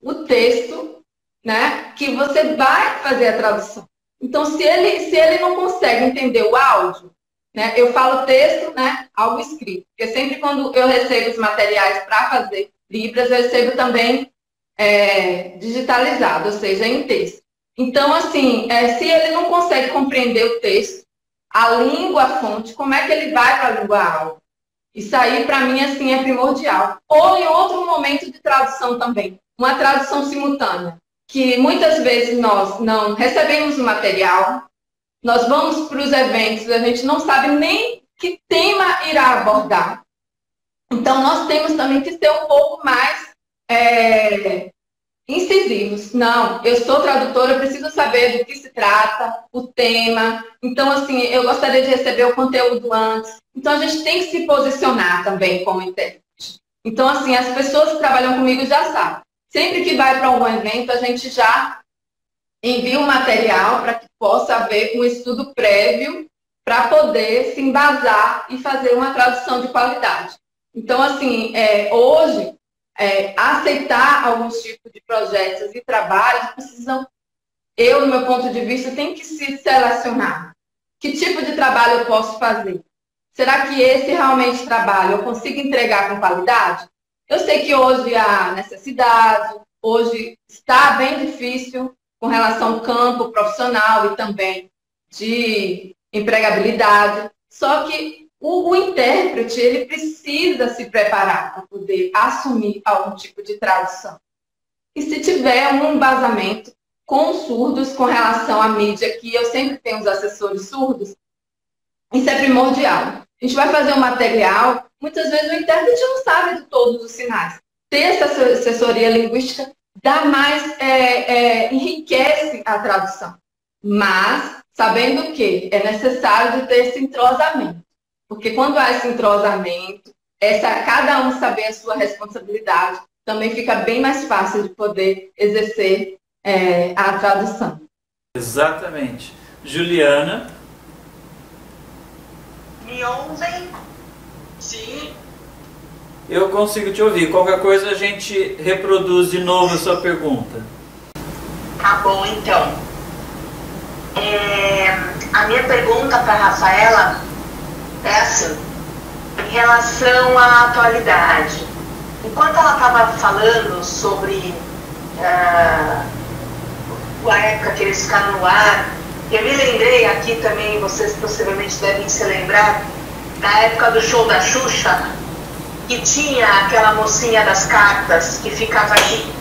o texto, né, que você vai fazer a tradução. Então, se ele, se ele não consegue entender o áudio, né, eu falo texto, né, algo escrito. Porque sempre quando eu recebo os materiais para fazer Libras, eu recebo também é, digitalizado, ou seja, em texto. Então, assim, é, se ele não consegue compreender o texto, a língua fonte, como é que ele vai para a língua áudio? Isso aí, para mim, assim, é primordial. Ou em outro momento de tradução também uma tradução simultânea, que muitas vezes nós não recebemos o material, nós vamos para os eventos, a gente não sabe nem que tema irá abordar. Então, nós temos também que ser um pouco mais é, incisivos. Não, eu sou tradutora, eu preciso saber do que se trata, o tema. Então, assim, eu gostaria de receber o conteúdo antes. Então, a gente tem que se posicionar também como intérprete. Então, assim, as pessoas que trabalham comigo já sabem. Sempre que vai para algum evento, a gente já envia um material para que possa haver um estudo prévio para poder se embasar e fazer uma tradução de qualidade. Então, assim, é, hoje, é, aceitar alguns tipos de projetos e trabalhos precisam, eu, no meu ponto de vista, tem que se selecionar. Que tipo de trabalho eu posso fazer? Será que esse realmente trabalho eu consigo entregar com qualidade? Eu sei que hoje há necessidade, hoje está bem difícil com relação ao campo profissional e também de empregabilidade. Só que o, o intérprete ele precisa se preparar para poder assumir algum tipo de tradução. E se tiver um embasamento com surdos com relação à mídia, que eu sempre tenho os assessores surdos, isso é primordial. A gente vai fazer um material, muitas vezes o intérprete não sabe de todos os sinais. Ter essa assessoria linguística dá mais, é, é, enriquece a tradução. Mas, sabendo que é necessário de ter esse entrosamento. Porque quando há esse entrosamento, essa, cada um saber a sua responsabilidade, também fica bem mais fácil de poder exercer é, a tradução. Exatamente. Juliana, me ouvem? Sim. Eu consigo te ouvir. Qualquer coisa a gente reproduz de novo a sua pergunta. Tá bom, então. É, a minha pergunta para a Rafaela é assim, em relação à atualidade. Enquanto ela estava falando sobre uh, a época que eles ficaram no ar, eu me lembrei aqui também, vocês possivelmente devem se lembrar, da época do show da Xuxa, e tinha aquela mocinha das cartas que ficava aqui.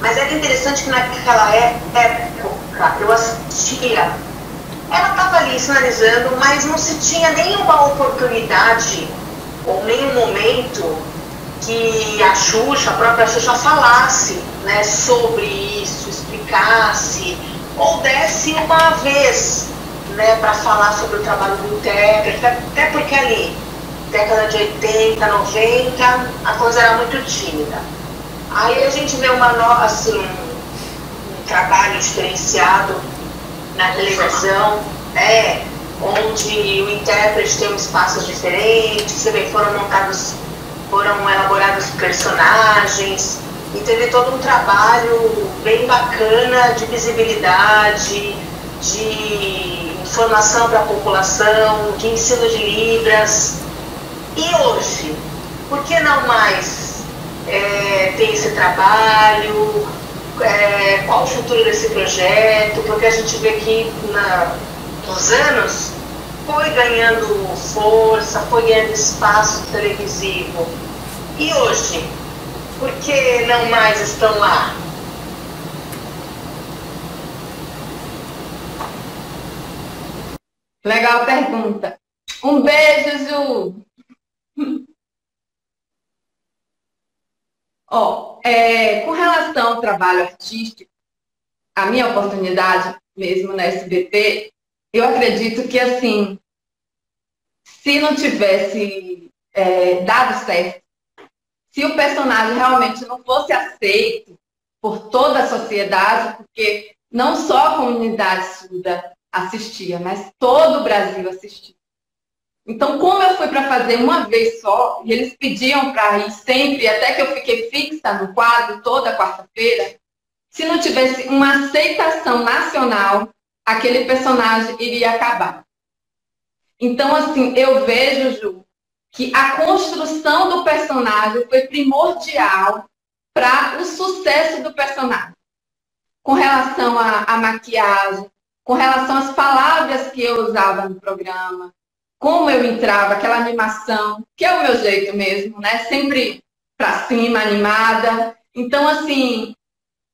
Mas era interessante que naquela época eu assistia. Ela estava ali sinalizando, mas não se tinha nenhuma oportunidade ou nenhum momento que a Xuxa, a própria Xuxa, falasse né, sobre isso, explicasse, ou desse uma vez né, para falar sobre o trabalho do intérprete, até porque ali, década de 80, 90, a coisa era muito tímida. Aí a gente vê uma assim, um trabalho diferenciado na televisão, é, onde o intérprete tem um espaços diferentes, você vê, foram montados, foram elaborados personagens, e teve todo um trabalho bem bacana de visibilidade, de informação para a população, de ensino de Libras. E hoje, por que não mais é, tem esse trabalho? É, qual o futuro desse projeto? Porque a gente vê que na, nos anos foi ganhando força, foi ganhando espaço televisivo. E hoje, por que não mais estão lá? Legal pergunta. Um beijo, Ju. Ó, é, com relação ao trabalho artístico, a minha oportunidade mesmo na SBT, eu acredito que assim, se não tivesse é, dado certo se o personagem realmente não fosse aceito por toda a sociedade, porque não só a comunidade surda assistia, mas todo o Brasil assistia. Então, como eu fui para fazer uma vez só, e eles pediam para ir sempre, até que eu fiquei fixa no quadro toda quarta-feira, se não tivesse uma aceitação nacional, aquele personagem iria acabar. Então, assim, eu vejo, Ju, que a construção do personagem foi primordial para o sucesso do personagem. Com relação à maquiagem, com relação às palavras que eu usava no programa, como eu entrava, aquela animação, que é o meu jeito mesmo, né? Sempre para cima, animada. Então, assim,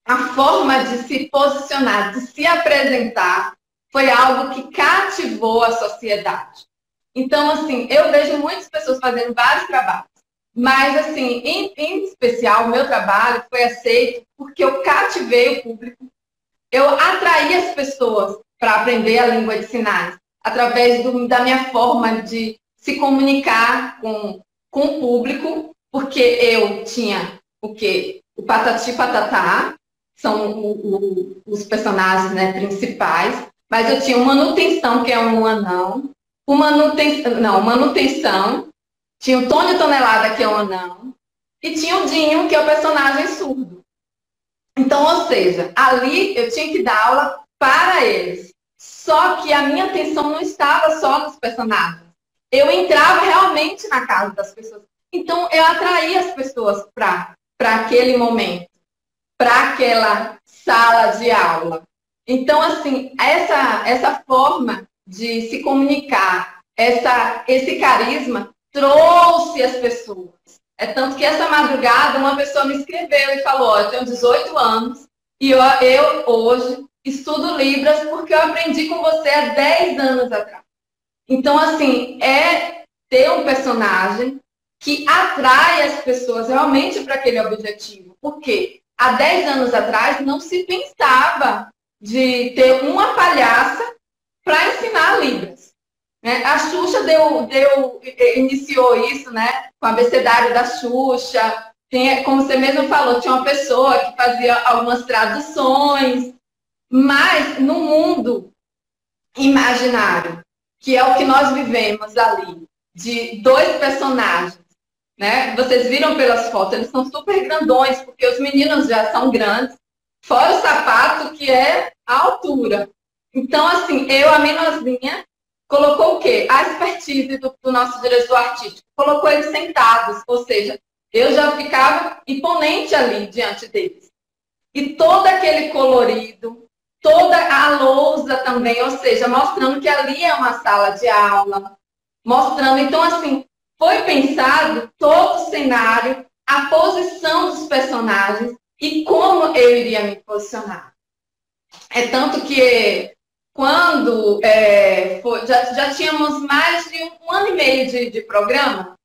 a forma de se posicionar, de se apresentar, foi algo que cativou a sociedade. Então, assim, eu vejo muitas pessoas fazendo vários trabalhos. Mas, assim, em, em especial, o meu trabalho foi aceito porque eu cativei o público, eu atraí as pessoas para aprender a língua de sinais, através do, da minha forma de se comunicar com, com o público, porque eu tinha o quê? O Patati Patatá, são o, o, os personagens né, principais, mas eu tinha uma manutenção, que é um anão, o manutenção, não, manutenção, tinha o Tony Tonelada, que é o anão, e tinha o Dinho, que é o personagem surdo. Então, ou seja, ali eu tinha que dar aula para eles. Só que a minha atenção não estava só nos personagens. Eu entrava realmente na casa das pessoas. Então, eu atraía as pessoas para aquele momento, para aquela sala de aula. Então, assim, essa, essa forma de se comunicar, essa, esse carisma trouxe as pessoas. É tanto que essa madrugada uma pessoa me escreveu e falou, eu tenho 18 anos e eu, eu hoje estudo Libras porque eu aprendi com você há 10 anos atrás. Então, assim, é ter um personagem que atrai as pessoas realmente para aquele objetivo. Porque há 10 anos atrás não se pensava de ter uma palhaça para ensinar Libras. Né? A Xuxa deu, deu, iniciou isso, né? Com o abecedário da Xuxa. Tem, como você mesmo falou, tinha uma pessoa que fazia algumas traduções. Mas no mundo imaginário, que é o que nós vivemos ali, de dois personagens, né? Vocês viram pelas fotos, eles são super grandões, porque os meninos já são grandes, fora o sapato que é a altura. Então, assim, eu, a menorzinha, colocou o quê? A expertise do, do nosso diretor artístico. Colocou eles sentados, ou seja, eu já ficava imponente ali diante deles. E todo aquele colorido, toda a lousa também, ou seja, mostrando que ali é uma sala de aula, mostrando. Então, assim, foi pensado todo o cenário, a posição dos personagens e como eu iria me posicionar. É tanto que quando é, foi, já, já tínhamos mais de um ano e meio de, de programa,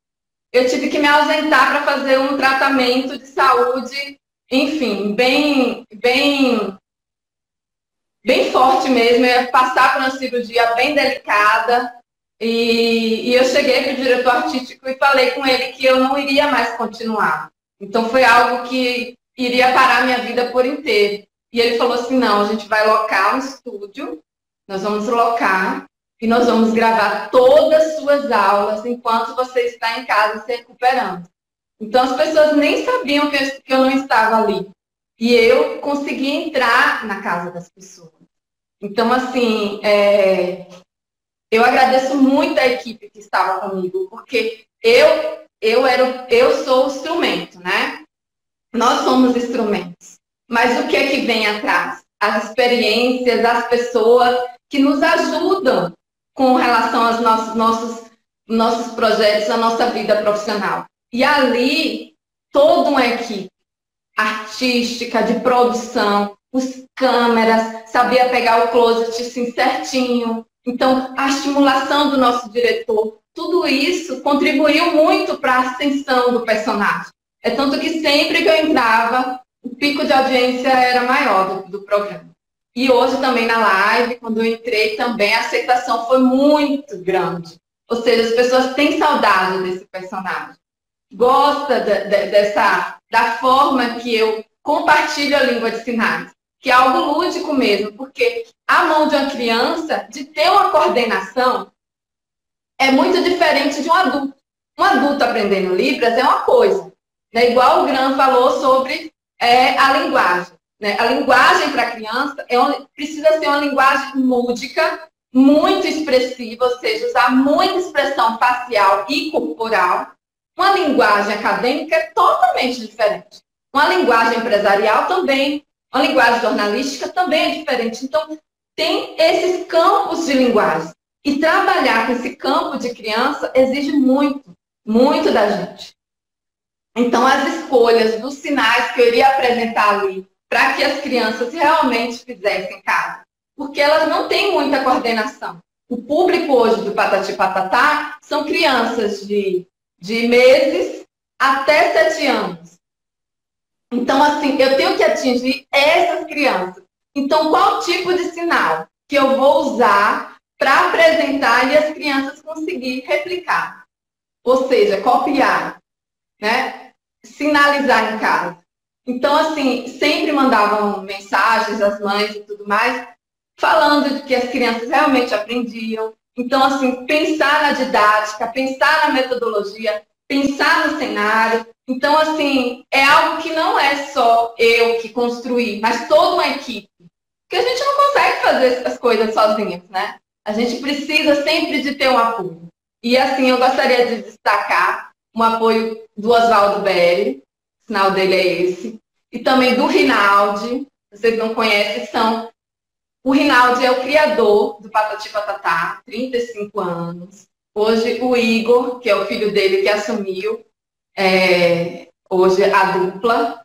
eu tive que me ausentar para fazer um tratamento de saúde, enfim, bem, bem, bem forte mesmo. Eu ia passar por uma cirurgia bem delicada. E, e eu cheguei para o diretor artístico e falei com ele que eu não iria mais continuar. Então foi algo que iria parar minha vida por inteiro. E ele falou assim: não, a gente vai locar um estúdio, nós vamos locar e nós vamos gravar todas as suas aulas enquanto você está em casa se recuperando. Então as pessoas nem sabiam que eu, que eu não estava ali. E eu consegui entrar na casa das pessoas. Então, assim, é, eu agradeço muito a equipe que estava comigo, porque eu, eu, era, eu sou o instrumento, né? Nós somos instrumentos. Mas o que é que vem atrás? As experiências, as pessoas que nos ajudam com relação aos nossos, nossos, nossos projetos, a nossa vida profissional. E ali, toda uma equipe artística, de produção, os câmeras, sabia pegar o closet assim, certinho. Então, a estimulação do nosso diretor, tudo isso contribuiu muito para a ascensão do personagem. É tanto que sempre que eu entrava, o pico de audiência era maior do, do programa. E hoje também na live, quando eu entrei também, a aceitação foi muito grande. Ou seja, as pessoas têm saudade desse personagem. Gosta de, de, dessa, da forma que eu compartilho a língua de sinais, que é algo lúdico mesmo, porque a mão de uma criança, de ter uma coordenação, é muito diferente de um adulto. Um adulto aprendendo Libras é uma coisa. Né? Igual o Gran falou sobre é, a linguagem. Né? A linguagem para criança é uma, precisa ser uma linguagem lúdica, muito expressiva, ou seja, usar muita expressão facial e corporal. Uma linguagem acadêmica é totalmente diferente. Uma linguagem empresarial também, uma linguagem jornalística também é diferente. Então, tem esses campos de linguagem. E trabalhar com esse campo de criança exige muito, muito da gente. Então, as escolhas dos sinais que eu iria apresentar ali para que as crianças realmente fizessem casa. Porque elas não têm muita coordenação. O público hoje do Patati Patatá são crianças de, de meses até sete anos. Então, assim, eu tenho que atingir essas crianças. Então, qual tipo de sinal que eu vou usar para apresentar e as crianças conseguir replicar? Ou seja, copiar, né? Sinalizar em casa. Então, assim, sempre mandavam mensagens às mães e tudo mais, falando de que as crianças realmente aprendiam. Então, assim, pensar na didática, pensar na metodologia, pensar no cenário. Então, assim, é algo que não é só eu que construí, mas toda uma equipe. Porque a gente não consegue fazer as coisas sozinhos, né? A gente precisa sempre de ter um apoio. E, assim, eu gostaria de destacar um apoio do Oswaldo Belli, o sinal dele é esse, e também do Rinaldi, vocês não conhecem, são. O Rinaldi é o criador do Patati Patatá, 35 anos. Hoje o Igor, que é o filho dele que assumiu é, hoje a dupla,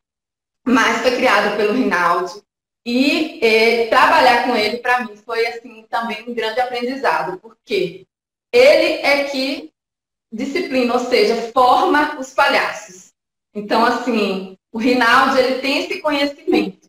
mas foi criado pelo Rinaldi. E é, trabalhar com ele, para mim, foi assim também um grande aprendizado, porque ele é que disciplina, ou seja, forma os palhaços. Então, assim, o Rinaldi ele tem esse conhecimento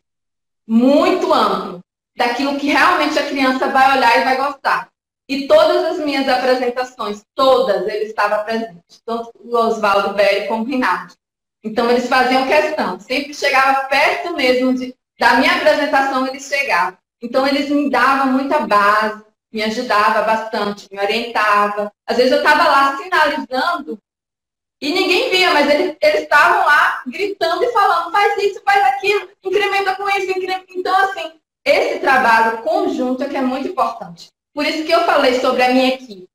muito amplo daquilo que realmente a criança vai olhar e vai gostar. E todas as minhas apresentações, todas, ele estava presente. Tanto o Oswaldo Berry como o Rinaldi. Então, eles faziam questão. Sempre chegava perto mesmo de, da minha apresentação, eles chegavam. Então, eles me davam muita base, me ajudava bastante, me orientava. Às vezes, eu estava lá sinalizando e ninguém via, mas eles, estavam lá gritando e falando, faz isso, faz aquilo, incrementa com isso, incrementa. Então, assim, esse trabalho conjunto é que é muito importante. Por isso que eu falei sobre a minha equipe.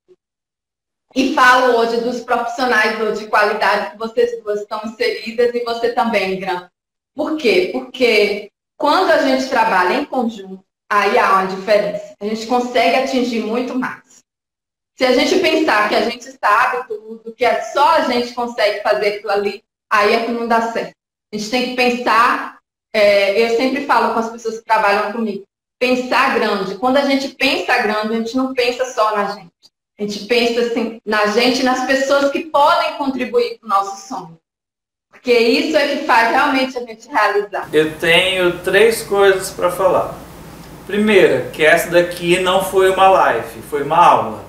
E falo hoje dos profissionais de qualidade que vocês duas estão inseridas e você também, Gran. Por quê? Porque quando a gente trabalha em conjunto, aí há uma diferença. A gente consegue atingir muito mais. Se a gente pensar que a gente sabe tudo, que é só a gente consegue fazer aquilo ali, aí é que não dá certo. A gente tem que pensar, é, eu sempre falo com as pessoas que trabalham comigo, pensar grande. Quando a gente pensa grande, a gente não pensa só na gente. A gente pensa assim, na gente e nas pessoas que podem contribuir para o nosso sonho. Porque isso é que faz realmente a gente realizar. Eu tenho três coisas para falar. Primeira, que essa daqui não foi uma live, foi uma aula.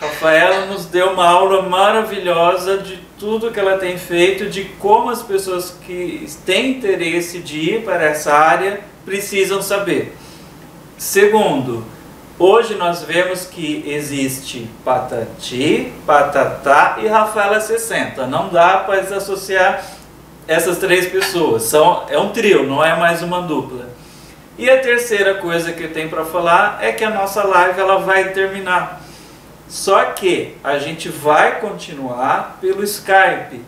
Rafaela nos deu uma aula maravilhosa de tudo que ela tem feito, de como as pessoas que têm interesse de ir para essa área precisam saber. Segundo, hoje nós vemos que existe Patati, Patatá e Rafaela 60. Não dá para associar essas três pessoas. São, é um trio, não é mais uma dupla. E a terceira coisa que eu tenho para falar é que a nossa live ela vai terminar. Só que a gente vai continuar pelo Skype.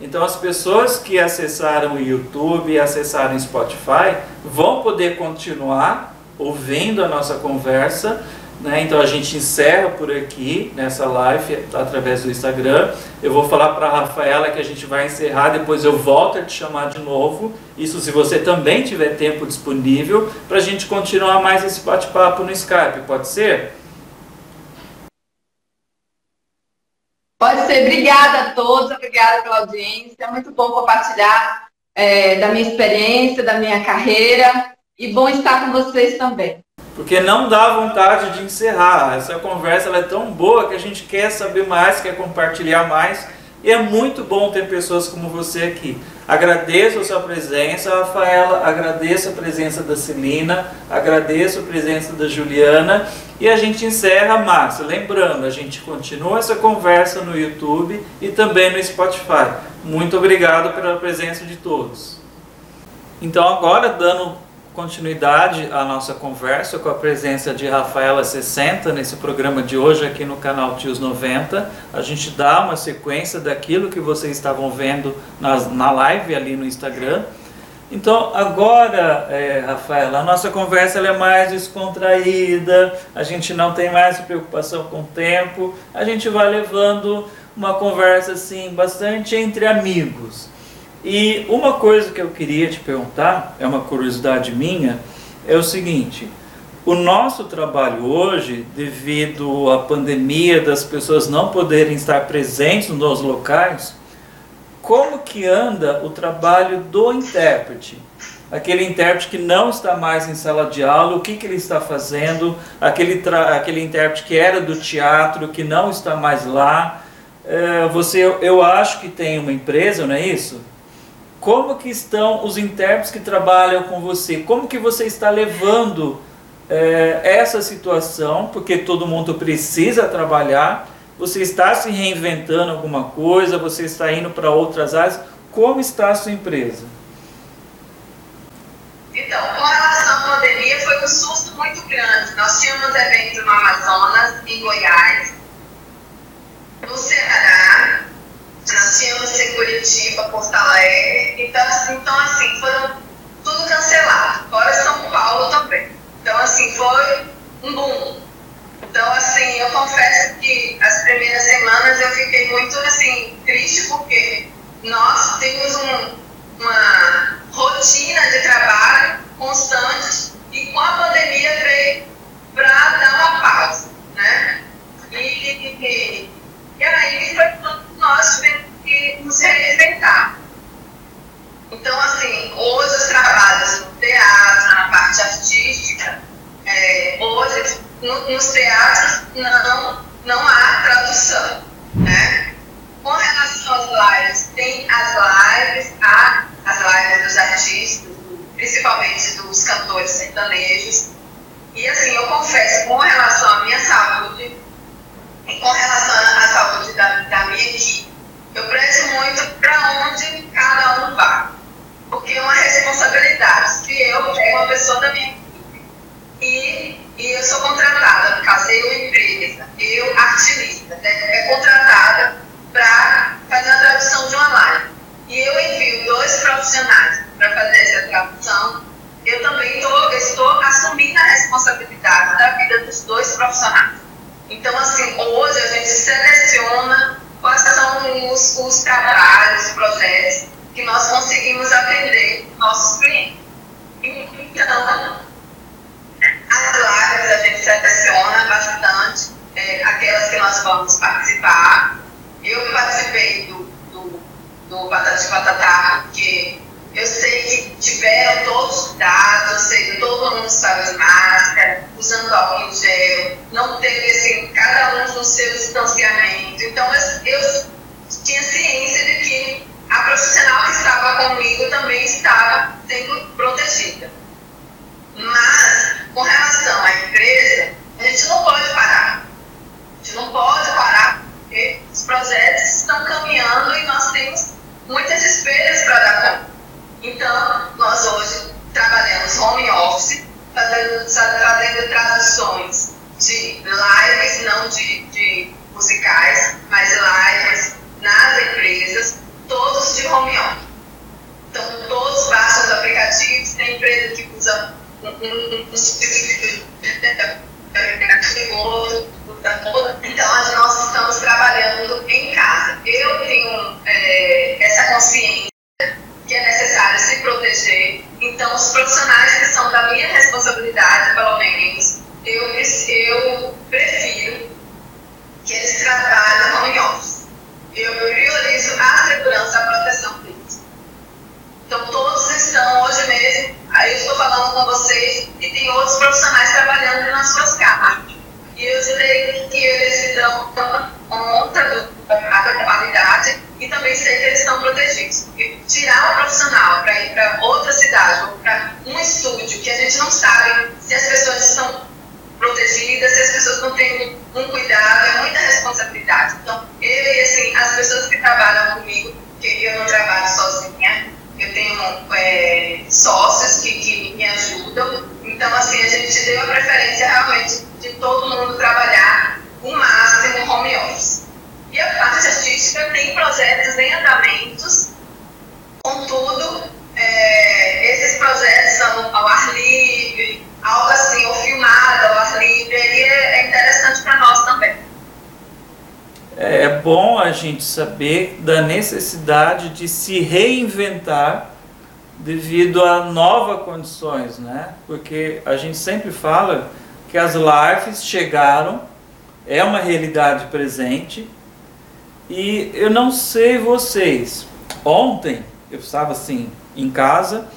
Então as pessoas que acessaram o YouTube e acessaram o Spotify vão poder continuar ouvindo a nossa conversa. Né? Então a gente encerra por aqui nessa live através do Instagram. Eu vou falar para a Rafaela que a gente vai encerrar, depois eu volto a te chamar de novo. Isso se você também tiver tempo disponível para a gente continuar mais esse bate-papo no Skype, pode ser? Pode ser. Obrigada a todos, obrigada pela audiência. É muito bom compartilhar é, da minha experiência, da minha carreira e bom estar com vocês também. Porque não dá vontade de encerrar. Essa conversa é tão boa que a gente quer saber mais, quer compartilhar mais. E é muito bom ter pessoas como você aqui. Agradeço a sua presença, Rafaela, agradeço a presença da Celina, agradeço a presença da Juliana e a gente encerra, Márcia. Lembrando, a gente continua essa conversa no YouTube e também no Spotify. Muito obrigado pela presença de todos. Então, agora, dando continuidade à nossa conversa com a presença de Rafaela 60 nesse programa de hoje aqui no canal Tios 90. A gente dá uma sequência daquilo que vocês estavam vendo nas, na live ali no Instagram. Então, agora, é, Rafaela, a nossa conversa é mais descontraída, a gente não tem mais preocupação com o tempo, a gente vai levando uma conversa assim, bastante entre amigos. E uma coisa que eu queria te perguntar, é uma curiosidade minha, é o seguinte: o nosso trabalho hoje, devido à pandemia, das pessoas não poderem estar presentes nos locais, como que anda o trabalho do intérprete? Aquele intérprete que não está mais em sala de aula, o que, que ele está fazendo? Aquele, aquele intérprete que era do teatro, que não está mais lá. É, você, eu acho que tem uma empresa, não é isso? Como que estão os intérpretes que trabalham com você, como que você está levando é, essa situação, porque todo mundo precisa trabalhar, você está se reinventando alguma coisa, você está indo para outras áreas, como está a sua empresa? Então, com relação à pandemia, foi um susto muito grande. Nós tínhamos eventos no Amazonas, em Goiás, no Ceará, tínhamos em Curitiba, Porto Alegre, então, assim, então, assim, foram tudo cancelado, fora São Paulo também. Então, assim, foi um boom. Então, assim, eu confesso que as primeiras semanas eu fiquei muito, assim, triste porque nós temos um, uma rotina de trabalho constante e com a pandemia veio para dar uma pausa, né? E, e, e aí foi nós tivemos que nos reinventar. Então, assim, hoje os trabalhos no teatro, na parte artística, é, hoje no, nos teatros não, não há tradução, né? Com relação às lives, tem as lives, há as lives dos artistas, principalmente dos cantores sertanejos. E assim, eu confesso, com relação à minha saúde, e com relação à saúde da, da minha equipe, eu prezo muito para onde cada um vai. Porque é uma responsabilidade. Se eu pego uma pessoa da minha equipe e, e eu sou contratada, no caso, eu empresa, eu artista, né, é contratada para fazer a tradução de uma live. E eu envio dois profissionais para fazer essa tradução, eu também tô, estou assumindo a responsabilidade da vida dos dois profissionais. Então, assim, hoje a gente seleciona quais são os, os trabalhos, os projetos que nós conseguimos atender nossos clientes. Então, as lives a gente seleciona bastante é, aquelas que nós vamos participar. Eu participei do, do, do Patati Patatá, porque eu sei que tiveram todos os dados, eu sei que todo mundo estava de máscara, usando álcool em gel, não teve assim, cada um no seu distanciamento. Então eu, eu tinha ciência de que a profissional que estava comigo também estava sendo protegida. Mas, com relação à empresa, a gente não pode parar. A gente não pode parar porque os projetos estão caminhando e nós temos muitas despesas para dar conta. Então, nós hoje trabalhamos home office, fazendo, fazendo traduções de lives, não de, de musicais, mas lives nas empresas, todos de home office. Então, todos baixam os aplicativos, tem empresa que usa um, um, então, nós estamos trabalhando em casa. Eu tenho é, essa consciência que é necessário se proteger. Então, os profissionais que são da minha responsabilidade, pelo menos, eu, eu prefiro que eles trabalhem no home office. Eu priorizo a segurança, a proteção deles. Então, todos estão hoje mesmo, aí eu estou falando com vocês, e tem outros profissionais trabalhando nas suas casas. E eu sei que eles dão conta da qualidade e também que eles estão protegidos. Porque tirar o profissional para ir para outra cidade ou para um estúdio que a gente não sabe se as pessoas estão protegidas, se as pessoas não têm um cuidado, é muita responsabilidade. Então, eu e assim, as pessoas que trabalham comigo, que eu não trabalho sozinha, eu tenho é, sócios que, que me ajudam. Então, assim, a gente deu a preferência realmente de todo mundo trabalhar o máximo home office. E a parte artística tem projetos em andamentos, contudo, é, esses projetos são ao ar livre, algo assim, ou filmado ao ar livre, e é, é interessante para nós também. É, é bom a gente saber da necessidade de se reinventar devido a novas condições, né? Porque a gente sempre fala que as lives chegaram, é uma realidade presente, e eu não sei vocês. Ontem eu estava assim em casa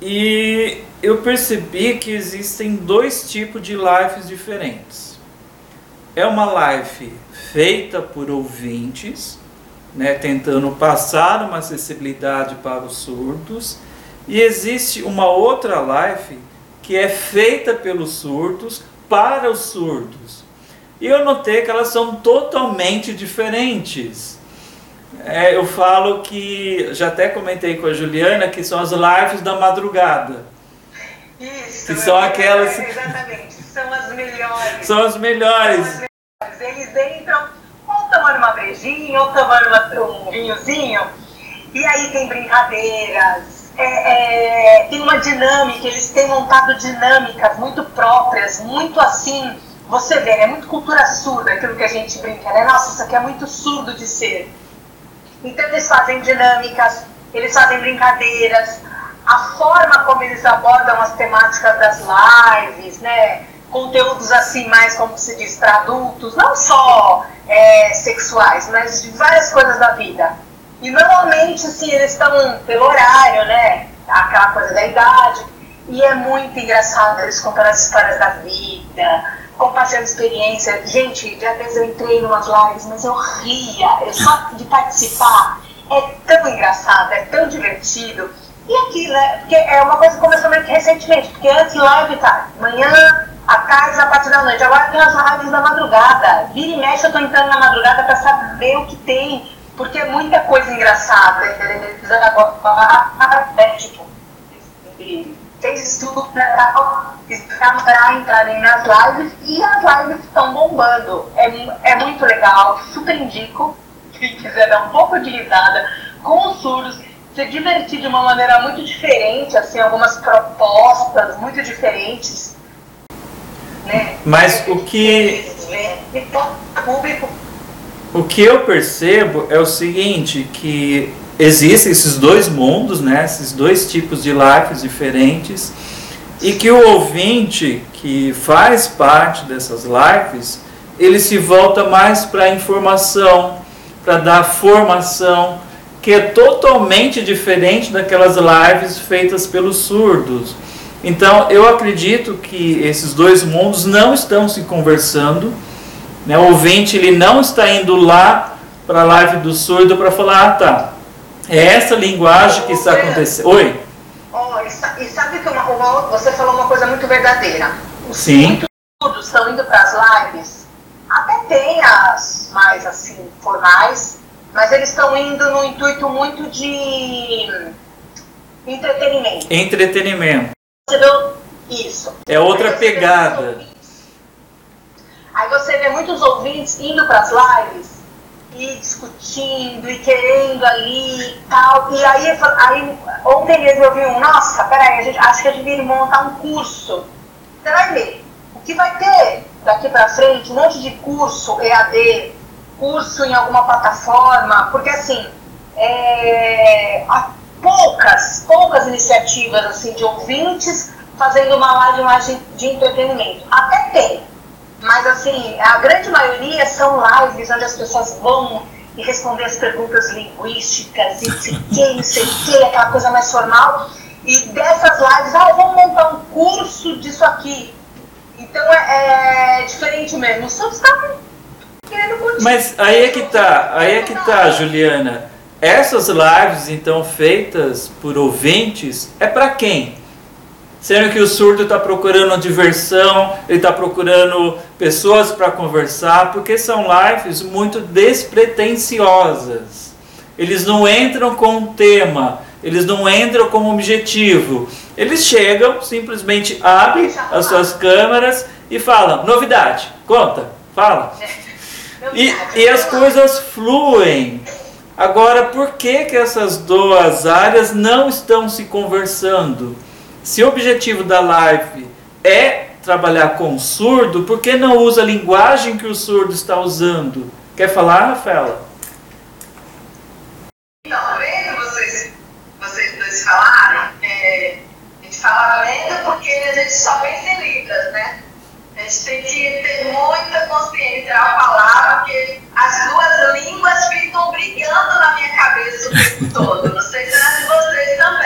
e eu percebi que existem dois tipos de lives diferentes. É uma live feita por ouvintes, né, tentando passar uma acessibilidade para os surdos, e existe uma outra live que é feita pelos surdos para os surdos. E eu notei que elas são totalmente diferentes. É, eu falo que, já até comentei com a Juliana, que são as lives da madrugada. Isso. Que são aquelas. Exatamente, são as melhores. São as melhores. São as melhores. Eles entram ou tomando uma brejinha, ou tomando uma, um vinhozinho, e aí tem brincadeiras, é, é, tem uma dinâmica, eles têm montado dinâmicas muito próprias, muito assim você vê, é muito cultura surda aquilo que a gente brinca, né? Nossa, isso aqui é muito surdo de ser. Então eles fazem dinâmicas, eles fazem brincadeiras, a forma como eles abordam as temáticas das lives, né? Conteúdos assim, mais como se diz, para adultos, não só é, sexuais, mas de várias coisas da vida. E normalmente, assim, eles estão pelo horário, né? Aquela coisa da idade. E é muito engraçado eles contando as histórias da vida, compartilhando experiência. Gente, já vezes eu entrei em umas lives, mas eu ria. Eu só de participar é tão engraçado, é tão divertido. E aqui, né? Porque é uma coisa que começou meio que recentemente, porque antes live tá manhã, à tarde, a partir da noite. Agora tem as lives da madrugada. Vira e mexe, eu tô entrando na madrugada para saber o que tem, porque é muita coisa engraçada. É, tipo, fez estudo para entrarem nas lives e as lives estão bombando. É, é muito legal, super indico. Quem quiser dar um pouco de risada com os surdos, se divertir de uma maneira muito diferente, assim, algumas propostas muito diferentes. Né? Mas o que. é, público. O que eu percebo é o seguinte, que existem esses dois mundos, né, esses dois tipos de lives diferentes, e que o ouvinte que faz parte dessas lives, ele se volta mais para a informação, para dar formação, que é totalmente diferente daquelas lives feitas pelos surdos. Então, eu acredito que esses dois mundos não estão se conversando. Né? O ouvinte ele não está indo lá para a live do surdo para falar, ah, tá, é essa linguagem que está acontecendo. Oi? Oh, e sabe que uma, uma, você falou uma coisa muito verdadeira. Sim. Muitos estão indo para as lives, até tem as mais assim, formais, mas eles estão indo no intuito muito de entretenimento. Entretenimento. Você viu isso? É outra pegada. Aí você vê muitos ouvintes indo para as lives e discutindo e querendo ali e tal. E aí, aí ontem mesmo eu vi um, nossa, peraí, a gente, acho que a gente devia montar um curso. Você vai ver. O que vai ter daqui para frente, um monte de curso EAD, curso em alguma plataforma, porque assim, é, há poucas, poucas iniciativas assim de ouvintes fazendo uma live mais de, de entretenimento. Até tem, mas assim, a grande maioria são lives onde as pessoas vão e responder as perguntas linguísticas e sei que, não sei que, aquela coisa mais formal. E dessas lives, ah, vamos montar um curso disso aqui. Então é, é diferente mesmo. Só está mas aí é que tá, aí é que tá, Juliana. Essas lives então feitas por ouvintes é para quem? Sendo que o surdo está procurando diversão, ele está procurando pessoas para conversar, porque são lives muito despretensiosas. Eles não entram com um tema, eles não entram com um objetivo. Eles chegam, simplesmente abrem as suas câmeras e falam: novidade, conta, fala. E, e as coisas fluem. Agora, por que, que essas duas áreas não estão se conversando? Se o objetivo da live é trabalhar com o surdo, por que não usa a linguagem que o surdo está usando? Quer falar, Rafaela? Então, vendo vocês, vocês dois falarem, é, a gente fala lendo porque a gente só pensa em Libras, né? A gente tem que ter muita consciência ao falar, porque as duas línguas ficam brigando na minha cabeça o tempo todo. Não sei se é de vocês também,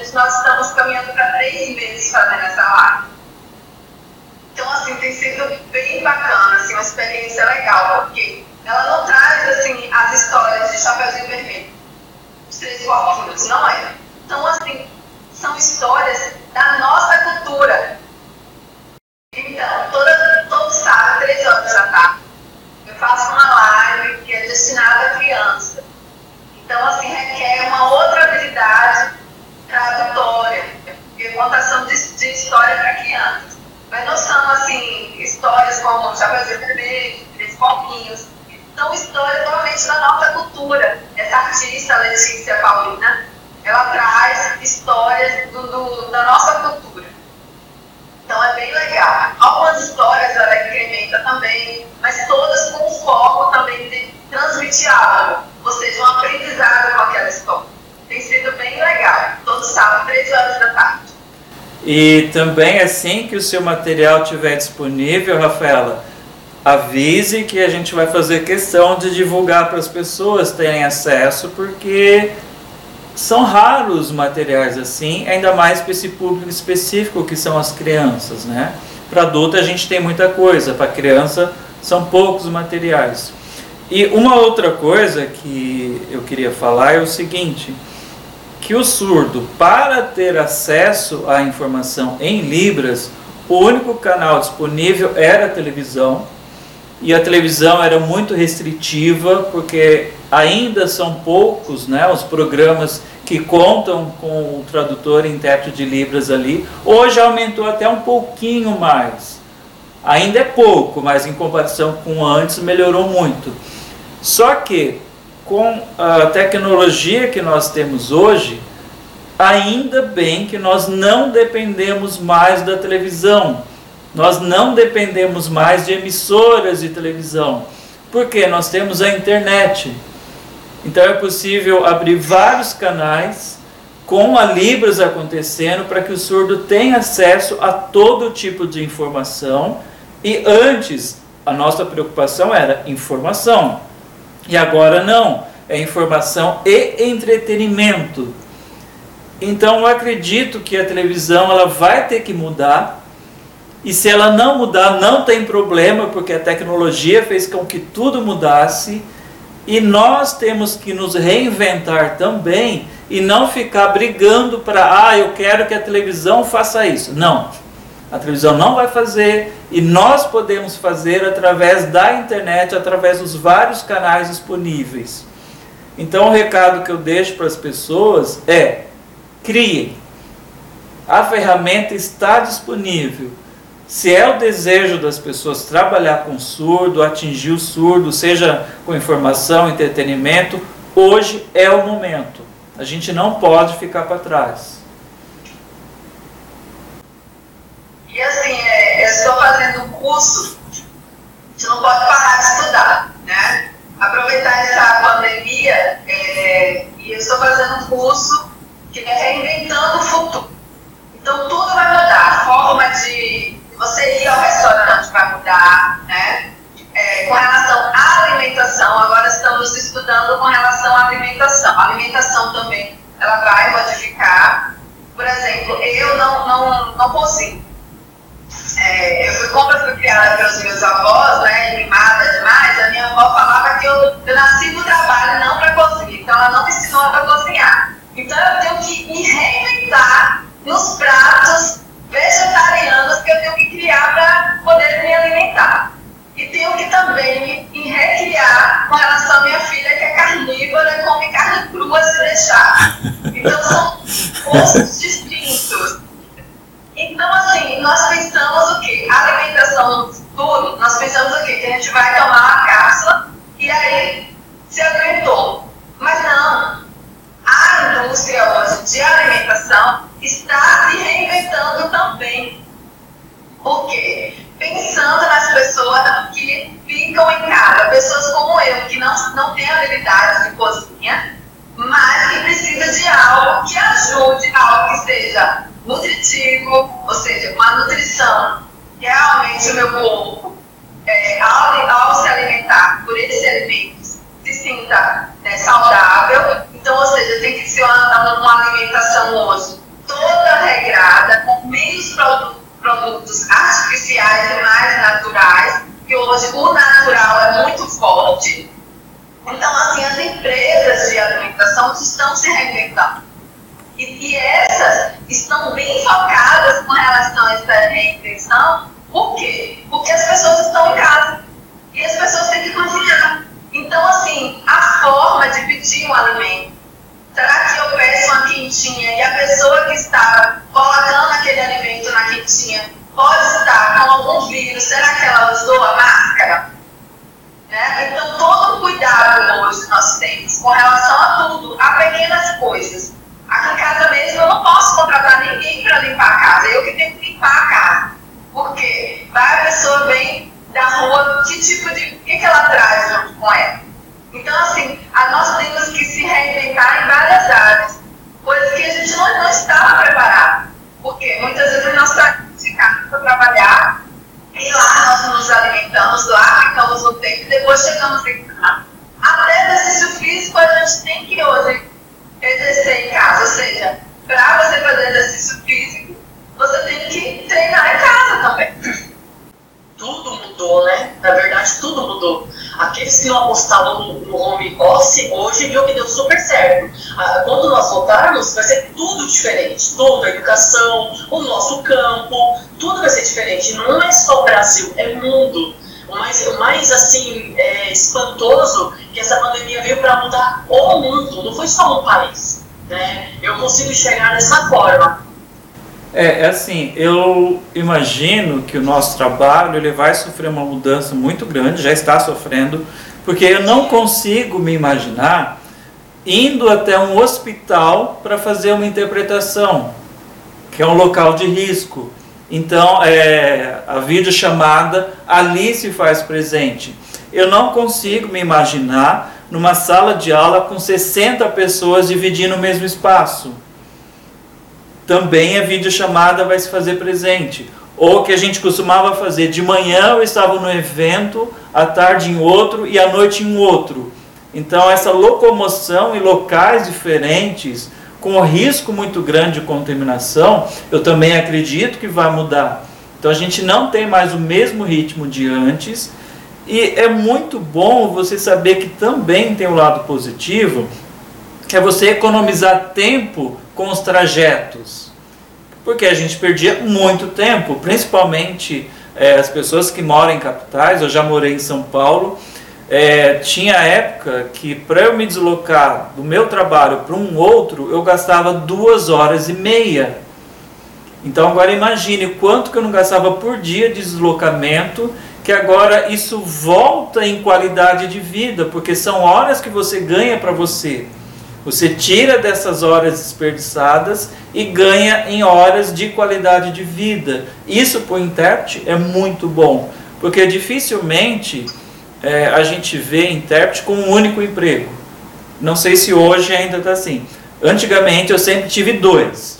gente, nós estamos caminhando para três meses fazendo essa live. Então, assim, tem sido bem bacana, assim, uma experiência legal, porque ela não traz, assim, as histórias de Chapeuzinho Vermelho, os três porquinhos, não é. Então, assim, são histórias da nossa cultura. Então, toda, todo sábado, três horas da tarde, eu faço uma live que é destinada a criança. Então, assim, requer uma outra habilidade tradutória, porque contação de, de história para crianças. Mas não são, assim, histórias como Chapeuzinho Vermelho, Três Porquinhos. São histórias totalmente da nossa cultura. Essa artista, Letícia Paulina, ela traz histórias do, do, da nossa cultura. Então é bem legal. Algumas histórias ela incrementa também, mas todas com foco também de transmitir algo, ou seja, um aprendizado com aquela história. Tem sido bem legal. Todo sábado, três horas da tarde. E também assim que o seu material estiver disponível, Rafaela, avise que a gente vai fazer questão de divulgar para as pessoas terem acesso, porque são raros materiais assim, ainda mais para esse público específico que são as crianças, né? Para adulto a gente tem muita coisa, para criança são poucos materiais. E uma outra coisa que eu queria falar é o seguinte, que o surdo, para ter acesso à informação em Libras, o único canal disponível era a televisão, e a televisão era muito restritiva, porque ainda são poucos né, os programas que contam com o tradutor e intérprete de Libras ali. Hoje aumentou até um pouquinho mais. Ainda é pouco, mas em comparação com antes melhorou muito. Só que com a tecnologia que nós temos hoje, ainda bem que nós não dependemos mais da televisão. Nós não dependemos mais de emissoras de televisão, porque nós temos a internet. Então é possível abrir vários canais com a Libras acontecendo para que o surdo tenha acesso a todo tipo de informação. E antes a nossa preocupação era informação. E agora não, é informação e entretenimento. Então eu acredito que a televisão ela vai ter que mudar. E se ela não mudar, não tem problema, porque a tecnologia fez com que tudo mudasse. E nós temos que nos reinventar também e não ficar brigando para, ah, eu quero que a televisão faça isso. Não. A televisão não vai fazer e nós podemos fazer através da internet, através dos vários canais disponíveis. Então, o recado que eu deixo para as pessoas é: criem. A ferramenta está disponível. Se é o desejo das pessoas trabalhar com surdo, atingir o surdo, seja com informação, entretenimento, hoje é o momento. A gente não pode ficar para trás. E assim, é, estou fazendo um curso, gente não pode parar de estudar, né? Aproveitar essa pandemia, é, e eu estou fazendo um curso que é reinventando o futuro. Então tudo vai mudar, a forma de você ir ao restaurante vai mudar, né? É, com relação à alimentação, agora estamos estudando com relação à alimentação. A alimentação também ela vai modificar. Por exemplo, eu não, não, não cozinho. É, eu fui, como eu fui criada pelos meus avós, né, mimada demais, a minha avó falava que eu, eu nasci no trabalho, não para cozinhar. então ela não me ensinou a cozinhar. Então eu tenho que me reinventar nos pratos vegetarianos que eu tenho que criar para poder me alimentar. E tenho que também me recriar com relação à minha filha, que é carnívora, come carne crua se deixar. Então são gostos distintos. Então, assim, nós pensamos o quê? A alimentação no futuro, nós pensamos o quê? Que a gente vai tomar uma cápsula e aí se alimentou. Mas não. A indústria hoje de alimentação está se reinventando também. Por quê? Pensando nas pessoas que ficam em casa, pessoas como eu, que não, não têm habilidade de cozinha, mas que precisa de algo que ajude, algo que seja nutritivo, ou seja, uma nutrição realmente o meu corpo, é, ao, ao, se alimentar por esses alimentos, se sinta né, saudável. Então, ou seja, tem que ser uma, uma alimentação hoje toda regrada, com menos produtos, produtos artificiais e mais naturais, que hoje o natural é muito forte. Então, assim, as empresas de alimentação estão se reinventando. E, essas estão bem focadas com relação a essa reinvenção. Por quê? Porque as pessoas estão em casa. E as pessoas têm que cozinhar. Então, assim, a forma de pedir um alimento. Será que eu peço uma quentinha e a pessoa que está colocando aquele alimento na quentinha pode estar com algum vírus? Será que ela usou a máscara? Né? Então, todo o cuidado hoje nós temos com relação a tudo, a pequenas coisas. Aqui em casa mesmo eu não posso contratar ninguém para limpar a casa, eu que tenho que limpar a casa. Por quê? Vai a pessoa vem da rua, que tipo de. O que, que ela traz junto com ela? Então, assim, a nós temos que se reinventar em várias áreas, coisas que a gente não, não estava preparado. Porque muitas vezes nós saímos de casa para trabalhar e lá nós nos alimentamos, lá ficamos um tempo e depois chegamos em casa. Até exercício físico a gente tem que hoje exercer em casa, ou seja, para você fazer exercício físico, você tem que treinar em casa também. Tudo mudou, né? Na verdade, tudo mudou. Aqueles que não apostavam no, no home office, hoje viu que deu super certo. Ah, quando nós voltarmos, vai ser tudo diferente. Tudo, a educação, o nosso campo, tudo vai ser diferente. Não é só Brasil, é mundo. O mais, o mais assim, é, espantoso que essa pandemia veio para mudar o mundo, não foi só um país. Né? Eu consigo enxergar dessa forma. É, é assim, eu imagino que o nosso trabalho ele vai sofrer uma mudança muito grande, já está sofrendo, porque eu não consigo me imaginar indo até um hospital para fazer uma interpretação, que é um local de risco. Então, é, a videochamada ali se faz presente. Eu não consigo me imaginar numa sala de aula com 60 pessoas dividindo o mesmo espaço. Também a videochamada vai se fazer presente. Ou que a gente costumava fazer, de manhã eu estava no evento, à tarde em outro e à noite em outro. Então essa locomoção em locais diferentes, com um risco muito grande de contaminação, eu também acredito que vai mudar. Então a gente não tem mais o mesmo ritmo de antes, e é muito bom você saber que também tem um lado positivo, que é você economizar tempo com os trajetos. Porque a gente perdia muito tempo, principalmente é, as pessoas que moram em capitais, eu já morei em São Paulo, é, tinha época que para eu me deslocar do meu trabalho para um outro, eu gastava duas horas e meia. Então agora imagine quanto que eu não gastava por dia de deslocamento que agora isso volta em qualidade de vida, porque são horas que você ganha para você. Você tira dessas horas desperdiçadas e ganha em horas de qualidade de vida. Isso para o intérprete é muito bom, porque dificilmente é, a gente vê intérprete com um único emprego. Não sei se hoje ainda está assim. Antigamente eu sempre tive dois.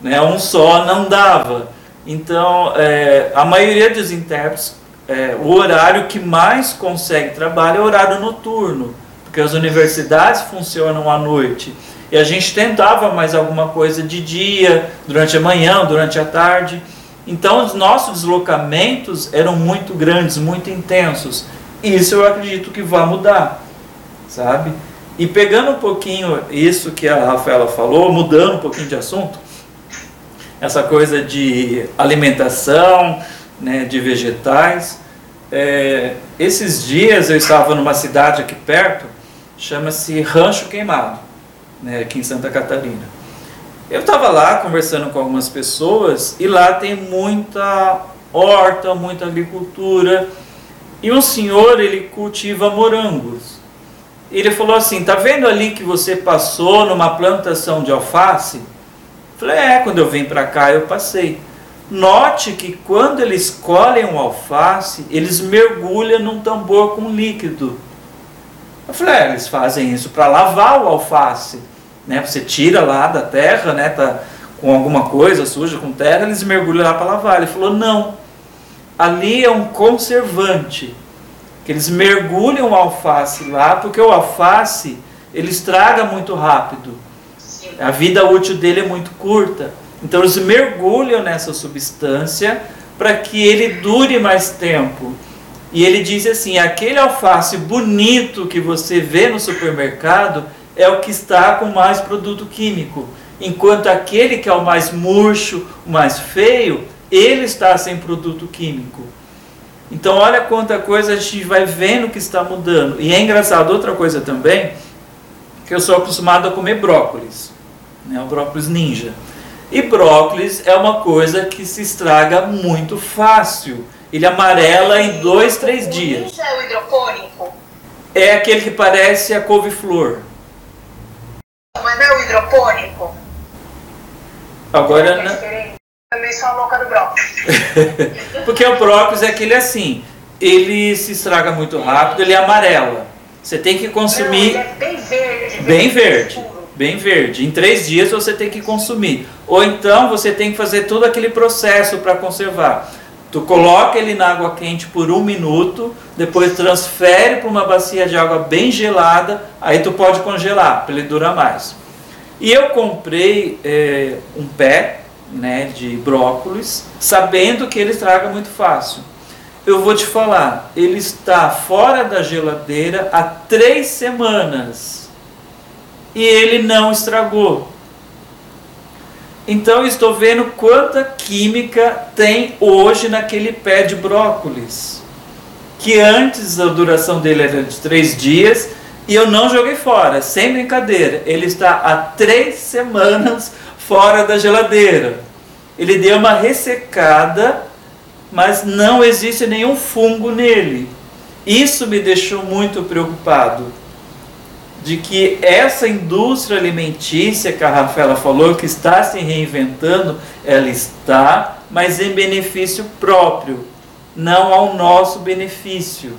Né? Um só não dava. Então, é, a maioria dos intérpretes, é, o horário que mais consegue trabalho é o horário noturno, porque as universidades funcionam à noite. E a gente tentava mais alguma coisa de dia, durante a manhã, durante a tarde. Então, os nossos deslocamentos eram muito grandes, muito intensos. Isso eu acredito que vai mudar, sabe? E pegando um pouquinho isso que a Rafaela falou, mudando um pouquinho de assunto, essa coisa de alimentação, né, de vegetais. É, esses dias eu estava numa cidade aqui perto, chama-se Rancho Queimado, né, aqui em Santa Catarina. Eu estava lá conversando com algumas pessoas e lá tem muita horta, muita agricultura. E um senhor, ele cultiva morangos. Ele falou assim: "Tá vendo ali que você passou numa plantação de alface?" Falei: "É, quando eu vim para cá eu passei." Note que quando eles colhem um alface, eles mergulham num tambor com líquido. Eu falei: é, "Eles fazem isso para lavar o alface." né? Você tira lá da terra, né? Tá com alguma coisa suja, com terra, eles mergulham lá para lavar. Ele falou: não, ali é um conservante. Que eles mergulham o alface lá, porque o alface ele estraga muito rápido. A vida útil dele é muito curta. Então eles mergulham nessa substância para que ele dure mais tempo. E ele diz assim: aquele alface bonito que você vê no supermercado é o que está com mais produto químico, enquanto aquele que é o mais murcho, o mais feio, ele está sem produto químico. Então, olha quanta coisa a gente vai vendo que está mudando. E é engraçado, outra coisa também, que eu sou acostumado a comer brócolis, né, o brócolis ninja. E brócolis é uma coisa que se estraga muito fácil. Ele amarela em dois, três dias. Ninja é o hidropônico? É aquele que parece a couve-flor. Mas não é o hidropônico? Agora É não. Também sou a louca do brócolis. Porque o brócolis é aquele assim, ele se estraga muito rápido, ele é amarela. Você tem que Não, consumir ele é bem verde. bem verde. Bem verde. Em três dias você tem que consumir. Ou então você tem que fazer todo aquele processo para conservar. Tu coloca ele na água quente por um minuto, depois transfere para uma bacia de água bem gelada, aí tu pode congelar para ele durar mais. E eu comprei eh, um pé né, de brócolis, sabendo que ele estraga muito fácil. Eu vou te falar, ele está fora da geladeira há três semanas e ele não estragou. Então estou vendo quanta química tem hoje naquele pé de brócolis. Que antes a duração dele era de três dias e eu não joguei fora, sem brincadeira. Ele está há três semanas fora da geladeira. Ele deu uma ressecada, mas não existe nenhum fungo nele. Isso me deixou muito preocupado de que essa indústria alimentícia que a Rafaela falou, que está se reinventando, ela está, mas em benefício próprio, não ao nosso benefício.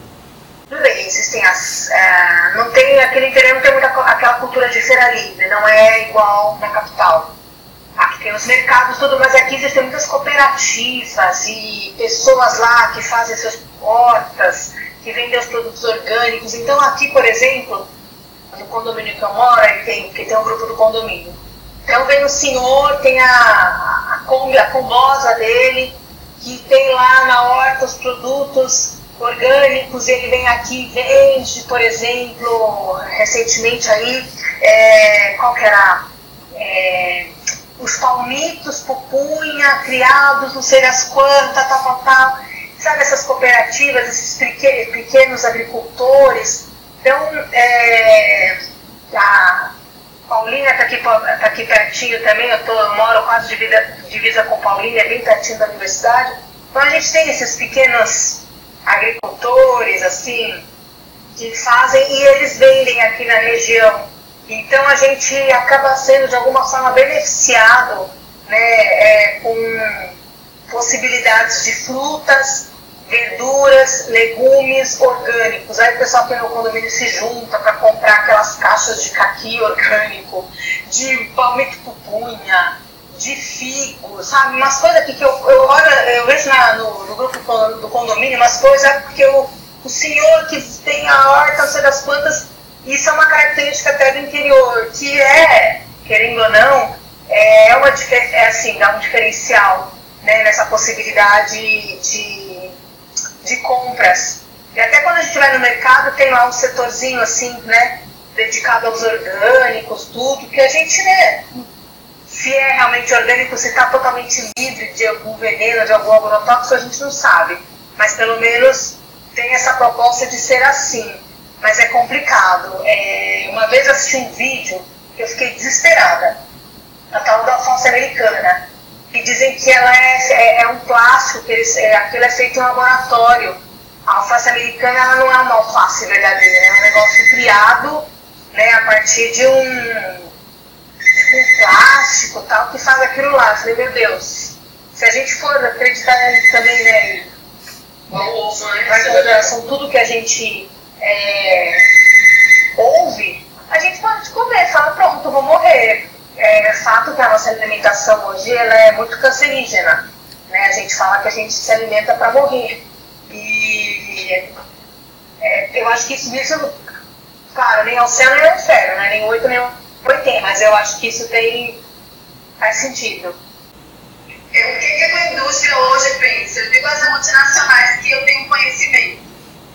Tudo bem, existem as. é, não tem aquele interior, não tem muita, aquela cultura de feira livre, não é igual na capital. Aqui tem os mercados, tudo, mas aqui existem muitas cooperativas e pessoas lá que fazem suas hortas, que vendem os produtos orgânicos. Então aqui, por exemplo, no condomínio que eu moro, aí tem, que tem um grupo do condomínio. Então vem o senhor, tem a, a Kombi, a combosa dele, que tem lá na horta os produtos orgânicos, ele vem aqui vende, por exemplo, recentemente aí, é, qual que era? É, os palmitos, pupunha, criados, não sei das quantas, tal, tal, tal. Sabe essas cooperativas, esses peque- pequenos agricultores? Então, é, a Paulínia está aqui, tá aqui pertinho também, eu, tô, eu moro quase divisa, divisa com Paulínia, bem pertinho da universidade. Então a gente tem esses pequenos agricultores, assim, que fazem e eles vendem aqui na região. Então a gente acaba sendo de alguma forma beneficiado né, é, com possibilidades de frutas, verduras, legumes orgânicos. Aí o pessoal aqui no condomínio se junta para comprar aquelas caixas de caqui orgânico, de palmito pupunha, de figo, sabe? Umas coisas que eu, eu, olho, eu vejo na, no, no grupo do condomínio, umas coisas porque o, o senhor que tem a horta, não sei das quantas, isso é uma característica até do interior, que é, querendo ou não, é, uma, é assim, dá um diferencial né, nessa possibilidade de, de compras. E até quando a gente vai no mercado, tem lá um setorzinho assim, né? dedicado aos orgânicos, tudo, que a gente, né, se é realmente orgânico, se está totalmente livre de algum veneno, de algum agrotóxico, a gente não sabe. Mas pelo menos tem essa proposta de ser assim. Mas é complicado. É, uma vez assisti um vídeo que eu fiquei desesperada. A tal da alface americana. E dizem que ela é, é, é um plástico, que eles, é, aquilo é feito em laboratório. A alface americana ela não é uma alface verdadeira, é um negócio criado né, a partir de um com plástico tal, que faz aquilo lá. Eu falei, meu Deus, se a gente for acreditar também, né? Vai em consideração tudo que a gente é, ouve, a gente pode comer, fala, pronto, vou morrer. É fato que a nossa alimentação hoje ela é muito cancerígena. Né? A gente fala que a gente se alimenta para morrer. E é, eu acho que isso, isso, claro, nem ao céu nem ao inferno, né? nem oito nem tem, mas eu acho que isso tem faz sentido. É, o que, que a indústria hoje pensa? Eu digo as multinacionais que eu tenho conhecimento.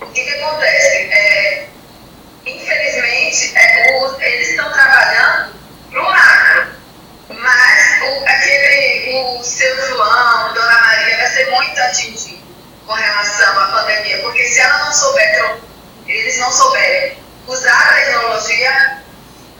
O que, que acontece? É, infelizmente, é, eles estão trabalhando para o macro, mas o, aquele, o seu João, Dona Maria, vai ser muito atingido com relação à pandemia, porque se ela não souber, eles não souberem usar a tecnologia,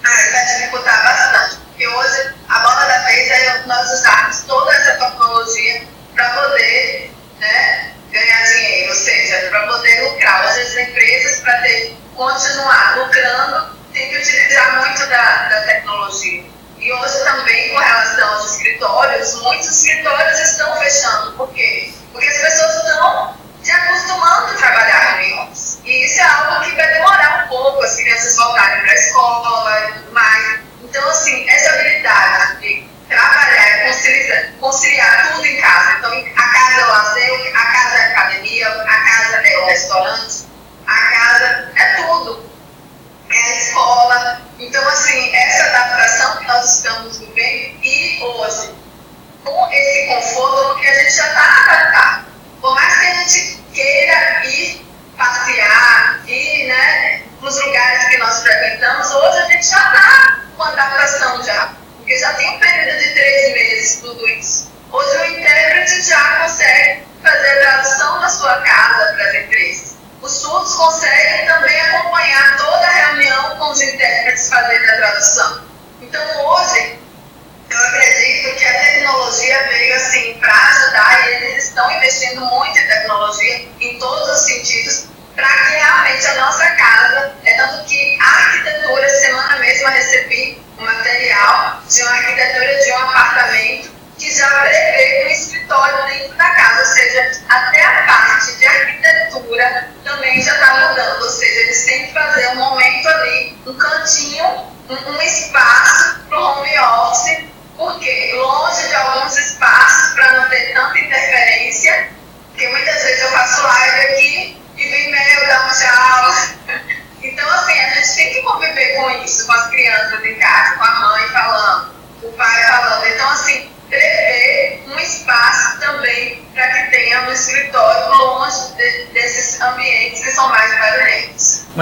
ah, vai dificultar bastante. Porque hoje a bola da vez é nós usarmos toda essa tecnologia para poder né, ganhar dinheiro, ou seja, para poder lucrar. Hoje as empresas, para continuar lucrando, tem que utilizar muito da, da tecnologia. E hoje também, com relação aos escritórios, muitos escritórios estão fechando. Por quê?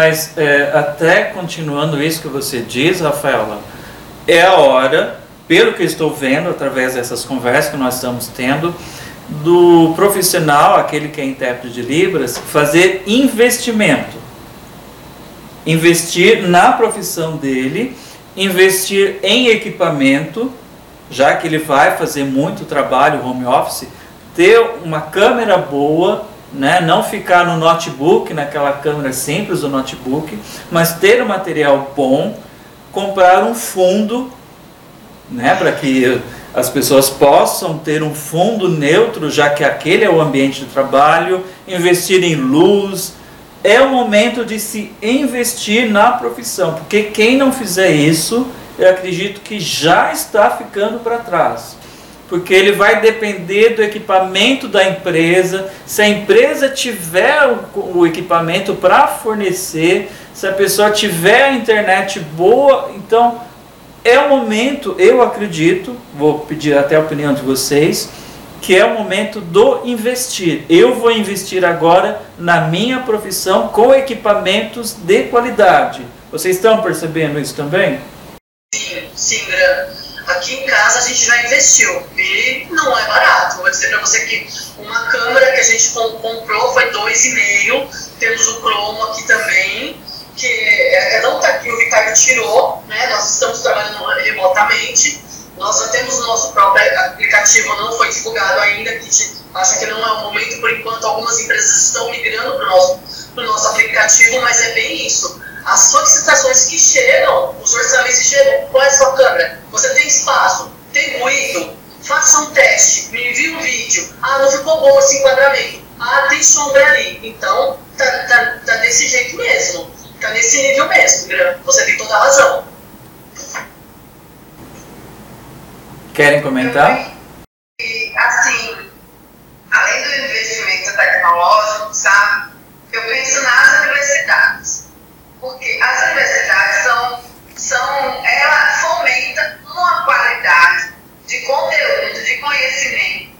Mas, é, até continuando isso que você diz, Rafaela, é a hora, pelo que estou vendo através dessas conversas que nós estamos tendo, do profissional, aquele que é intérprete de Libras, fazer investimento. Investir na profissão dele, investir em equipamento, já que ele vai fazer muito trabalho home office, ter uma câmera boa, né? não ficar no notebook, naquela câmera simples do notebook, mas ter um material bom, comprar um fundo, né? para que as pessoas possam ter um fundo neutro, já que aquele é o ambiente de trabalho, investir em luz, é o momento de se investir na profissão, porque quem não fizer isso, eu acredito que já está ficando para trás. Porque ele vai depender do equipamento da empresa. Se a empresa tiver o, o equipamento para fornecer, se a pessoa tiver a internet boa, então é o momento, eu acredito, vou pedir até a opinião de vocês, que é o momento do investir. Eu vou investir agora na minha profissão com equipamentos de qualidade. Vocês estão percebendo isso também? Sim, sim, Gran. Aqui em casa a gente já investiu e não é barato. Vou dizer para você que uma câmera que a gente comprou foi 2,5. Temos o cromo aqui também, que é, não está aqui, o Ricardo tirou, né? Nós estamos trabalhando remotamente. Nós já temos o nosso próprio aplicativo, não foi divulgado ainda, que a gente acha que não é o momento, por enquanto algumas empresas estão migrando para o nosso, nosso aplicativo, mas é bem isso as solicitações que chegam, os orçamentos que chegam, qual é a sua câmera? Você tem espaço? Tem ruído? Faça um teste, me envie um vídeo. Ah, não ficou bom esse enquadramento. Ah, tem sombra ali. Então, tá, tá, tá desse jeito mesmo. Tá nesse nível mesmo, Você tem toda a razão. Querem comentar? E, assim, além do investimento tecnológico, sabe? Eu penso nas universidades porque as universidades são, são ela fomenta uma qualidade de conteúdo, de conhecimento,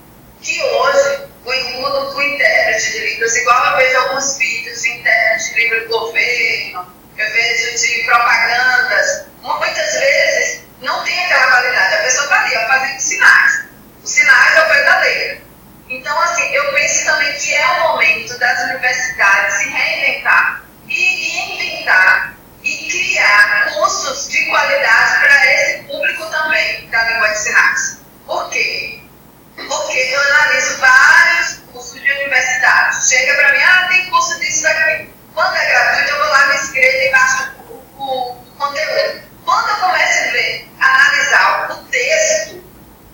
que hoje o estudo do intérprete de livros, igual eu vejo alguns vídeos de intérprete de livro do governo, eu vejo de propagandas, muitas vezes não tem aquela qualidade. A pessoa está ali, ó, fazendo sinais. Os sinais é o pé da letra. Então, assim, eu penso também que é o momento das universidades se reinventar e inventar e criar cursos de qualidade para esse público também da língua de sinais. Por quê? Porque eu analiso vários cursos de universidade. Chega para mim, ah, tem curso disso aqui. Quando é gratuito, eu vou lá, me inscrevo e baixo o, o, o conteúdo. Quando eu começo a ver, analisar o texto,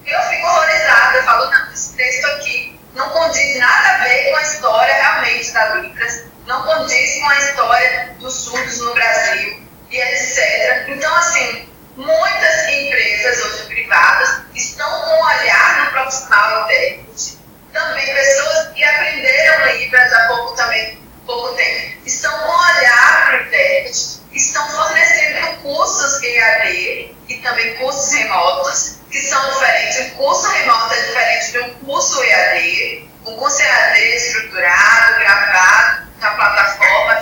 eu fico horrorizada. Eu falo, não, esse texto aqui não condiz nada a ver com a história realmente da Libras não condiz com a história dos surdos no Brasil e etc. Então, assim, muitas empresas hoje privadas estão com um olhar no profissional intérprete. Também pessoas que aprenderam Libras há pouco também, pouco tempo, estão com um olhar para o intérprete, estão fornecendo cursos EAD e também cursos remotos, que são diferentes. Um curso remoto é diferente de um curso EAD. Um curso EAD estruturado, gravado, na plataforma,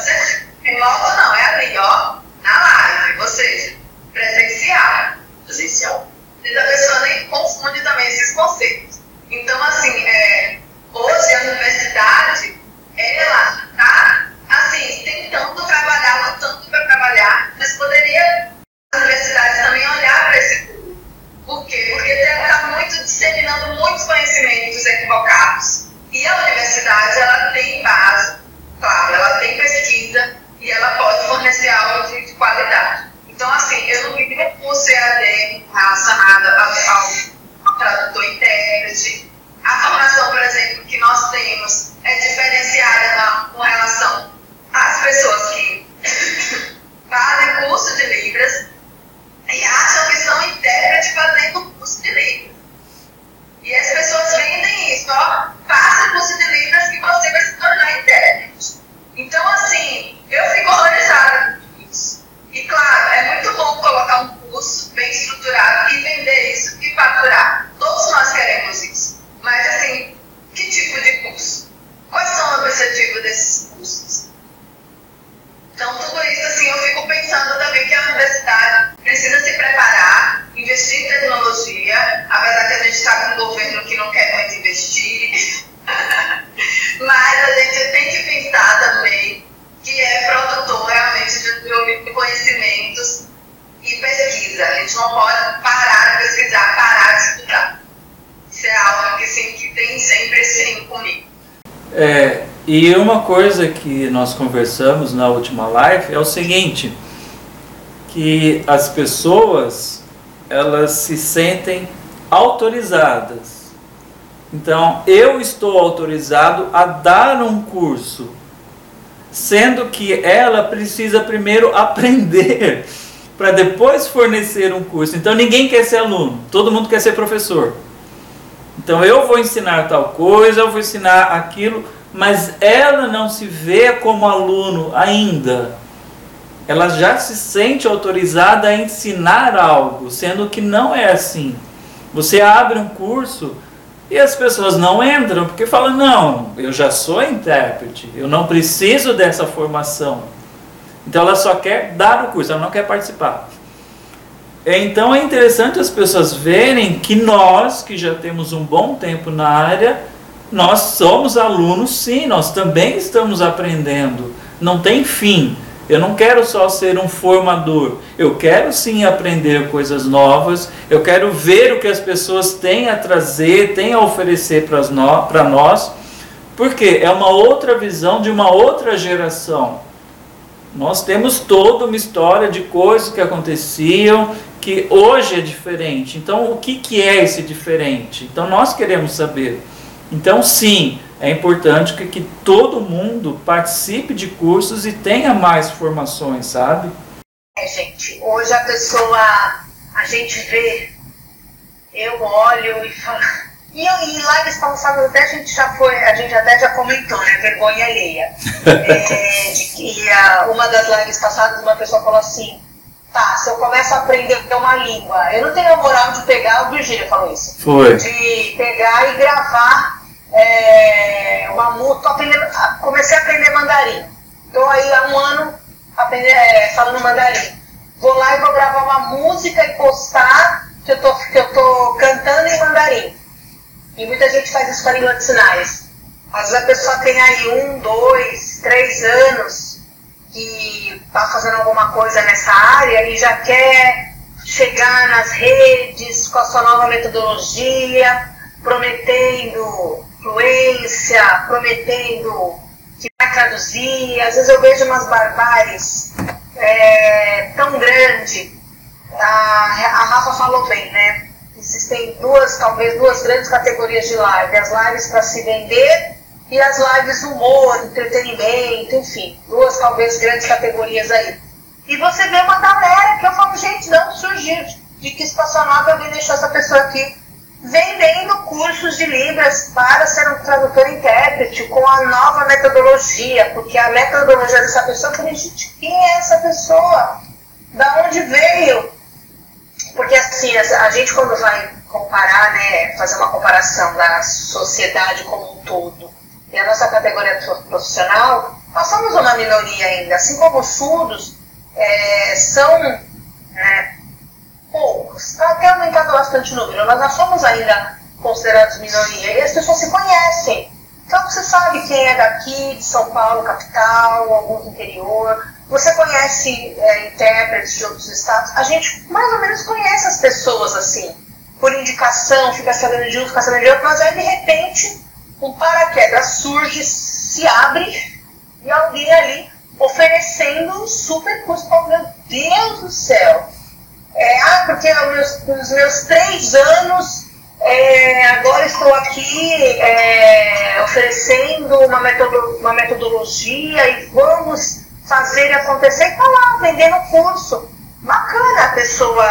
remoto não, é ali, ó, na live, ou seja, presencial. Presencial. E a pessoa nem confunde também esses conceitos. Então, assim, é, hoje a universidade, ela está, assim, tentando trabalhar, lutando para trabalhar, mas poderia a universidade também olhar para esse público. Por quê? Porque está muito disseminando muitos conhecimentos equivocados. E a universidade, ela tem base claro, ela tem pesquisa e ela pode fornecer algo de, de qualidade. Então, assim, eu não vi nenhum curso EAD relacionado ao, ao tradutor intérprete. A formação, por exemplo, que nós coisa que nós conversamos na última live é o seguinte, que as pessoas elas se sentem autorizadas então, eu estou autorizado a dar um curso, sendo que ela precisa primeiro aprender para depois fornecer um curso. Então, ninguém quer ser aluno, todo mundo quer ser professor. Então, eu vou ensinar tal coisa, eu vou ensinar aquilo, mas ela não se vê como aluno ainda. Ela já se sente autorizada a ensinar algo, sendo que não é assim. Você abre um curso e as pessoas não entram porque falam: não, eu já sou intérprete, eu não preciso dessa formação. Então ela só quer dar o curso, ela não quer participar. Então é interessante as pessoas verem que nós, que já temos um bom tempo na área, nós somos alunos sim, nós também estamos aprendendo. Não tem fim. Eu não quero só ser um formador, eu quero sim aprender coisas novas, eu quero ver o que as pessoas têm a trazer, têm a oferecer para nós, porque é uma outra visão de uma outra geração. Nós temos toda uma história de coisas que aconteciam, que hoje é diferente. Então, o que, que é esse diferente? Então, nós queremos saber. Então, sim, é importante que, que todo mundo participe de cursos e tenha mais formações, sabe? É, gente, hoje a pessoa, a gente vê, eu olho e falo. E, e lives passadas até a gente já foi, a gente até já comentou, né? Vergonha alheia. é, de que a, uma das lives passadas uma pessoa falou assim, tá, se eu começo a aprender uma língua, eu não tenho a moral de pegar, o Virgínia falou isso. Foi. De pegar e gravar é, música, comecei a aprender mandarim. Estou aí há um ano aprender, é, falando mandarim. Vou lá e vou gravar uma música e postar que eu tô, que eu tô cantando em mandarim. E muita gente faz isso com a língua de sinais. Às vezes a pessoa tem aí um, dois, três anos que está fazendo alguma coisa nessa área e já quer chegar nas redes com a sua nova metodologia, prometendo influência, prometendo que vai traduzir. Às vezes eu vejo umas barbáries é, tão grande. A, a Rafa falou bem, né? Existem duas, talvez duas grandes categorias de live. As lives para se vender e as lives humor, entretenimento, enfim. Duas, talvez, grandes categorias aí. E você vê uma galera que eu falo, gente, não surgiu de que espaçonave alguém deixou essa pessoa aqui vendendo cursos de Libras para ser um tradutor intérprete com a nova metodologia, porque a metodologia dessa pessoa, eu falei, gente, quem é essa pessoa? Da onde veio? Porque assim, a gente quando vai comparar, né, fazer uma comparação da sociedade como um todo e a nossa categoria profissional, nós somos uma minoria ainda, assim como os surdos é, são né, poucos. Até aumentando bastante o número, mas nós somos ainda considerados minoria. E as pessoas se conhecem. Então você sabe quem é daqui, de São Paulo, capital, algum do interior. Você conhece é, intérpretes de outros estados. A gente mais ou menos conhece as pessoas assim. Por indicação, fica sabendo de um, fica sabendo de outro, mas aí de repente um paraquedas surge, se abre e alguém ali oferecendo um super curso. Oh, meu Deus do céu! É, ah, porque meus, nos meus três anos, é, agora estou aqui é, oferecendo uma, metodo, uma metodologia e vamos fazer acontecer. E está lá, vendendo curso. Bacana a pessoa,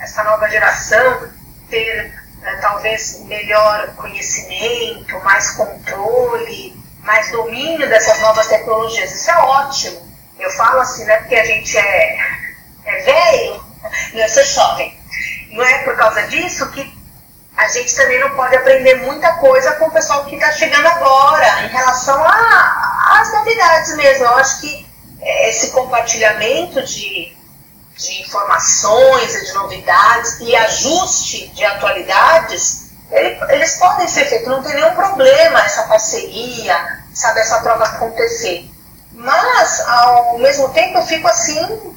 essa nova geração, ter é, talvez melhor conhecimento, mais controle, mais domínio dessas novas tecnologias. Isso é ótimo. Eu falo assim, né, porque a gente é, é velho, não é ser jovem. Não é por causa disso que a gente também não pode aprender muita coisa com o pessoal que está chegando agora, em relação às novidades mesmo. Eu acho que é, esse compartilhamento de, de informações e de novidades e ajuste de atualidades, ele, eles podem ser feitos, não tem nenhum problema essa parceria, sabe, essa troca acontecer. Mas, ao mesmo tempo, eu fico assim,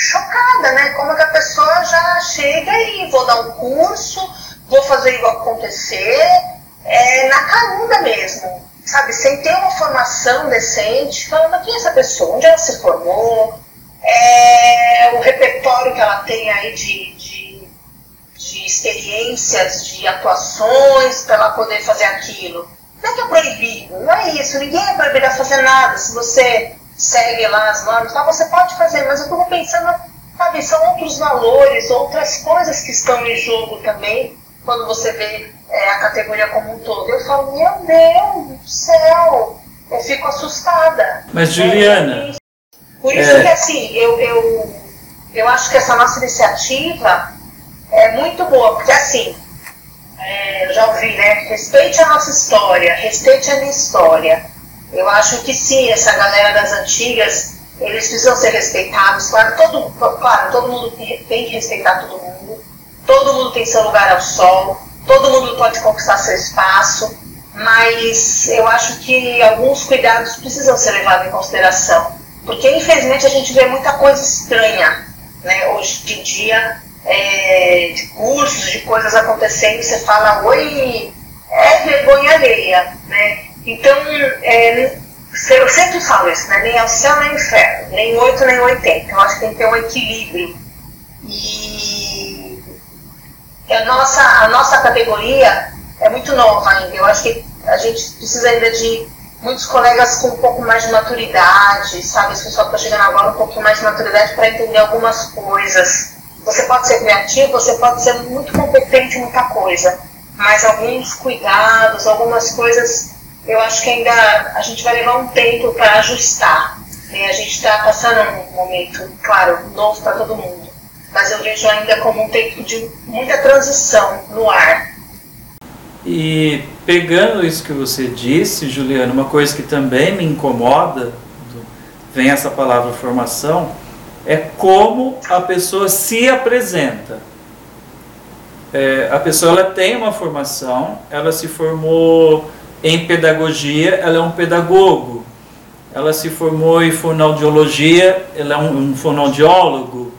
chocada, né? Como que a pessoa já chega e vou dar um curso, vou fazer igual acontecer, é, na carunda mesmo, sabe? Sem ter uma formação decente, falando quem é essa pessoa, onde ela se formou, é, o repertório que ela tem aí de, de, de experiências, de atuações para ela poder fazer aquilo. Não é que é proibido, não é isso, ninguém é proibido a fazer nada. Se você segue lá as normas, tá, você pode fazer, mas eu estou pensando, sabe, são outros valores, outras coisas que estão em jogo também, quando você vê é, a categoria como um todo. Eu falo, meu Deus do céu, eu fico assustada. Mas, Juliana. É, por isso é... que, assim, eu, eu, eu acho que essa nossa iniciativa é muito boa, porque, assim, é, eu já ouvi, né? Respeite a nossa história, respeite a minha história. Eu acho que sim, essa galera das antigas, eles precisam ser respeitados. Claro, todo, claro, todo mundo tem que respeitar todo mundo, todo mundo tem seu lugar ao sol, todo mundo pode conquistar seu espaço, mas eu acho que alguns cuidados precisam ser levados em consideração, porque infelizmente a gente vê muita coisa estranha né, hoje em dia, é, de cursos, de coisas acontecendo, você fala, oi, é vergonha alheia, né? Então, é, eu sempre falo isso, né? Nem é o céu nem o inferno, nem 8 nem 80. Eu acho que tem que ter um equilíbrio. E a nossa, a nossa categoria é muito nova ainda. Eu acho que a gente precisa ainda de muitos colegas com um pouco mais de maturidade, sabe? Esse pessoal que está chegando agora um pouquinho mais de maturidade para entender algumas coisas. Você pode ser criativo, você pode ser muito competente em muita coisa, mas alguns cuidados, algumas coisas, eu acho que ainda a gente vai levar um tempo para ajustar. Né? A gente está passando um momento, claro, novo para todo mundo, mas eu vejo ainda como um tempo de muita transição no ar. E pegando isso que você disse, Juliana, uma coisa que também me incomoda, vem essa palavra formação, é como a pessoa se apresenta. É, a pessoa ela tem uma formação, ela se formou em pedagogia, ela é um pedagogo. Ela se formou em fonoaudiologia, ela é um, um fonoaudiólogo.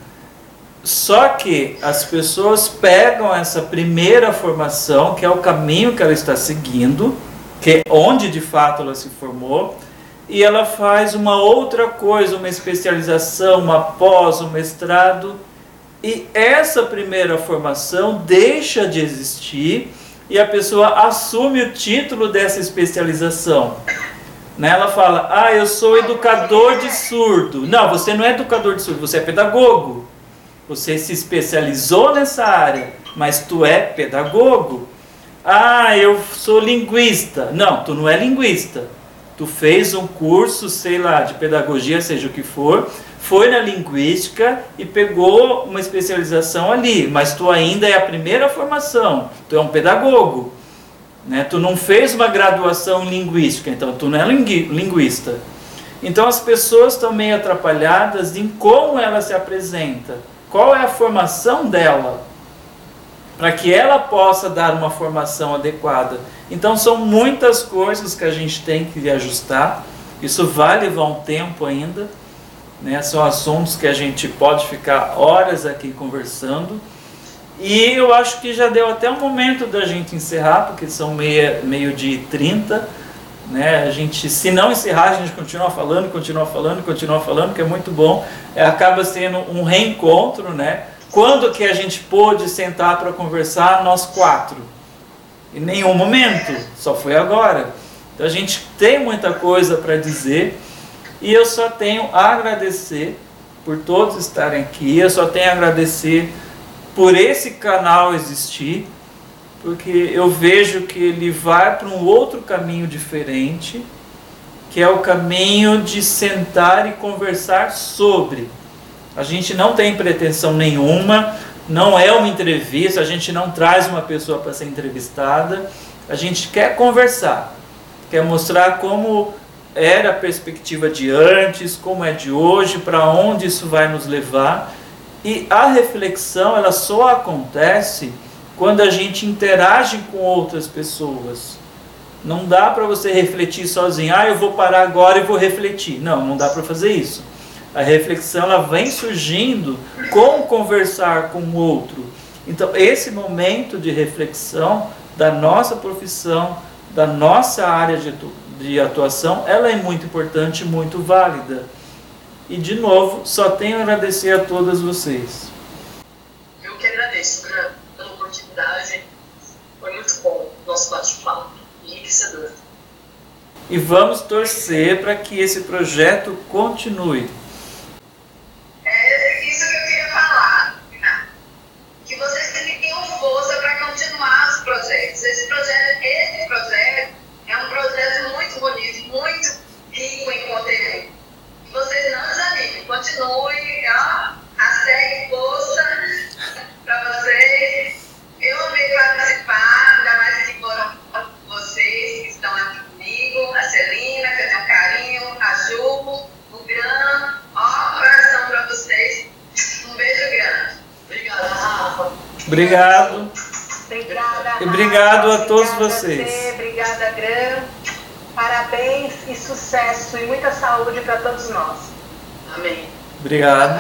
Só que as pessoas pegam essa primeira formação, que é o caminho que ela está seguindo, que é onde de fato ela se formou, e ela faz uma outra coisa, uma especialização, uma pós, um mestrado, e essa primeira formação deixa de existir e a pessoa assume o título dessa especialização. Né? Ela fala: Ah, eu sou educador de surdo. Não, você não é educador de surdo, você é pedagogo. Você se especializou nessa área, mas tu é pedagogo. Ah, eu sou linguista. Não, tu não é linguista tu fez um curso, sei lá, de pedagogia, seja o que for, foi na linguística e pegou uma especialização ali, mas tu ainda é a primeira formação, tu é um pedagogo. Né? Tu não fez uma graduação em linguística, então tu não é linguista. Então as pessoas estão meio atrapalhadas em como ela se apresenta, qual é a formação dela, para que ela possa dar uma formação adequada. Então são muitas coisas que a gente tem que ajustar. Isso vai levar um tempo ainda. Né? São assuntos que a gente pode ficar horas aqui conversando. E eu acho que já deu até o momento da gente encerrar, porque são meia, meio de 30. Né? A gente, se não encerrar, a gente continua falando, continua falando, continua falando, que é muito bom. É, acaba sendo um reencontro, né? Quando que a gente pôde sentar para conversar, nós quatro? Em nenhum momento, só foi agora. Então a gente tem muita coisa para dizer e eu só tenho a agradecer por todos estarem aqui, eu só tenho a agradecer por esse canal existir, porque eu vejo que ele vai para um outro caminho diferente, que é o caminho de sentar e conversar sobre. A gente não tem pretensão nenhuma não é uma entrevista, a gente não traz uma pessoa para ser entrevistada, a gente quer conversar, quer mostrar como era a perspectiva de antes, como é de hoje, para onde isso vai nos levar. E a reflexão, ela só acontece quando a gente interage com outras pessoas. Não dá para você refletir sozinho, ah, eu vou parar agora e vou refletir. Não, não dá para fazer isso. A reflexão ela vem surgindo com conversar com o outro. Então, esse momento de reflexão da nossa profissão, da nossa área de atuação, ela é muito importante, muito válida. E, de novo, só tenho a agradecer a todas vocês. Eu que agradeço pela oportunidade. Foi muito bom o nosso bate-papo, enriquecedor. E vamos torcer para que esse projeto continue. abençoe, ó, a sério, força para vocês. Eu amei participar, ainda mais que foram vocês que estão aqui comigo, a Celina, que eu um carinho, a Ju, o Gran, ó, coração para vocês. Um beijo grande. Obrigada, Rafa. Obrigado. Obrigado a todos vocês. Obrigada, Gran. Parabéns e sucesso e muita saúde para todos nós. Amém. Obrigado.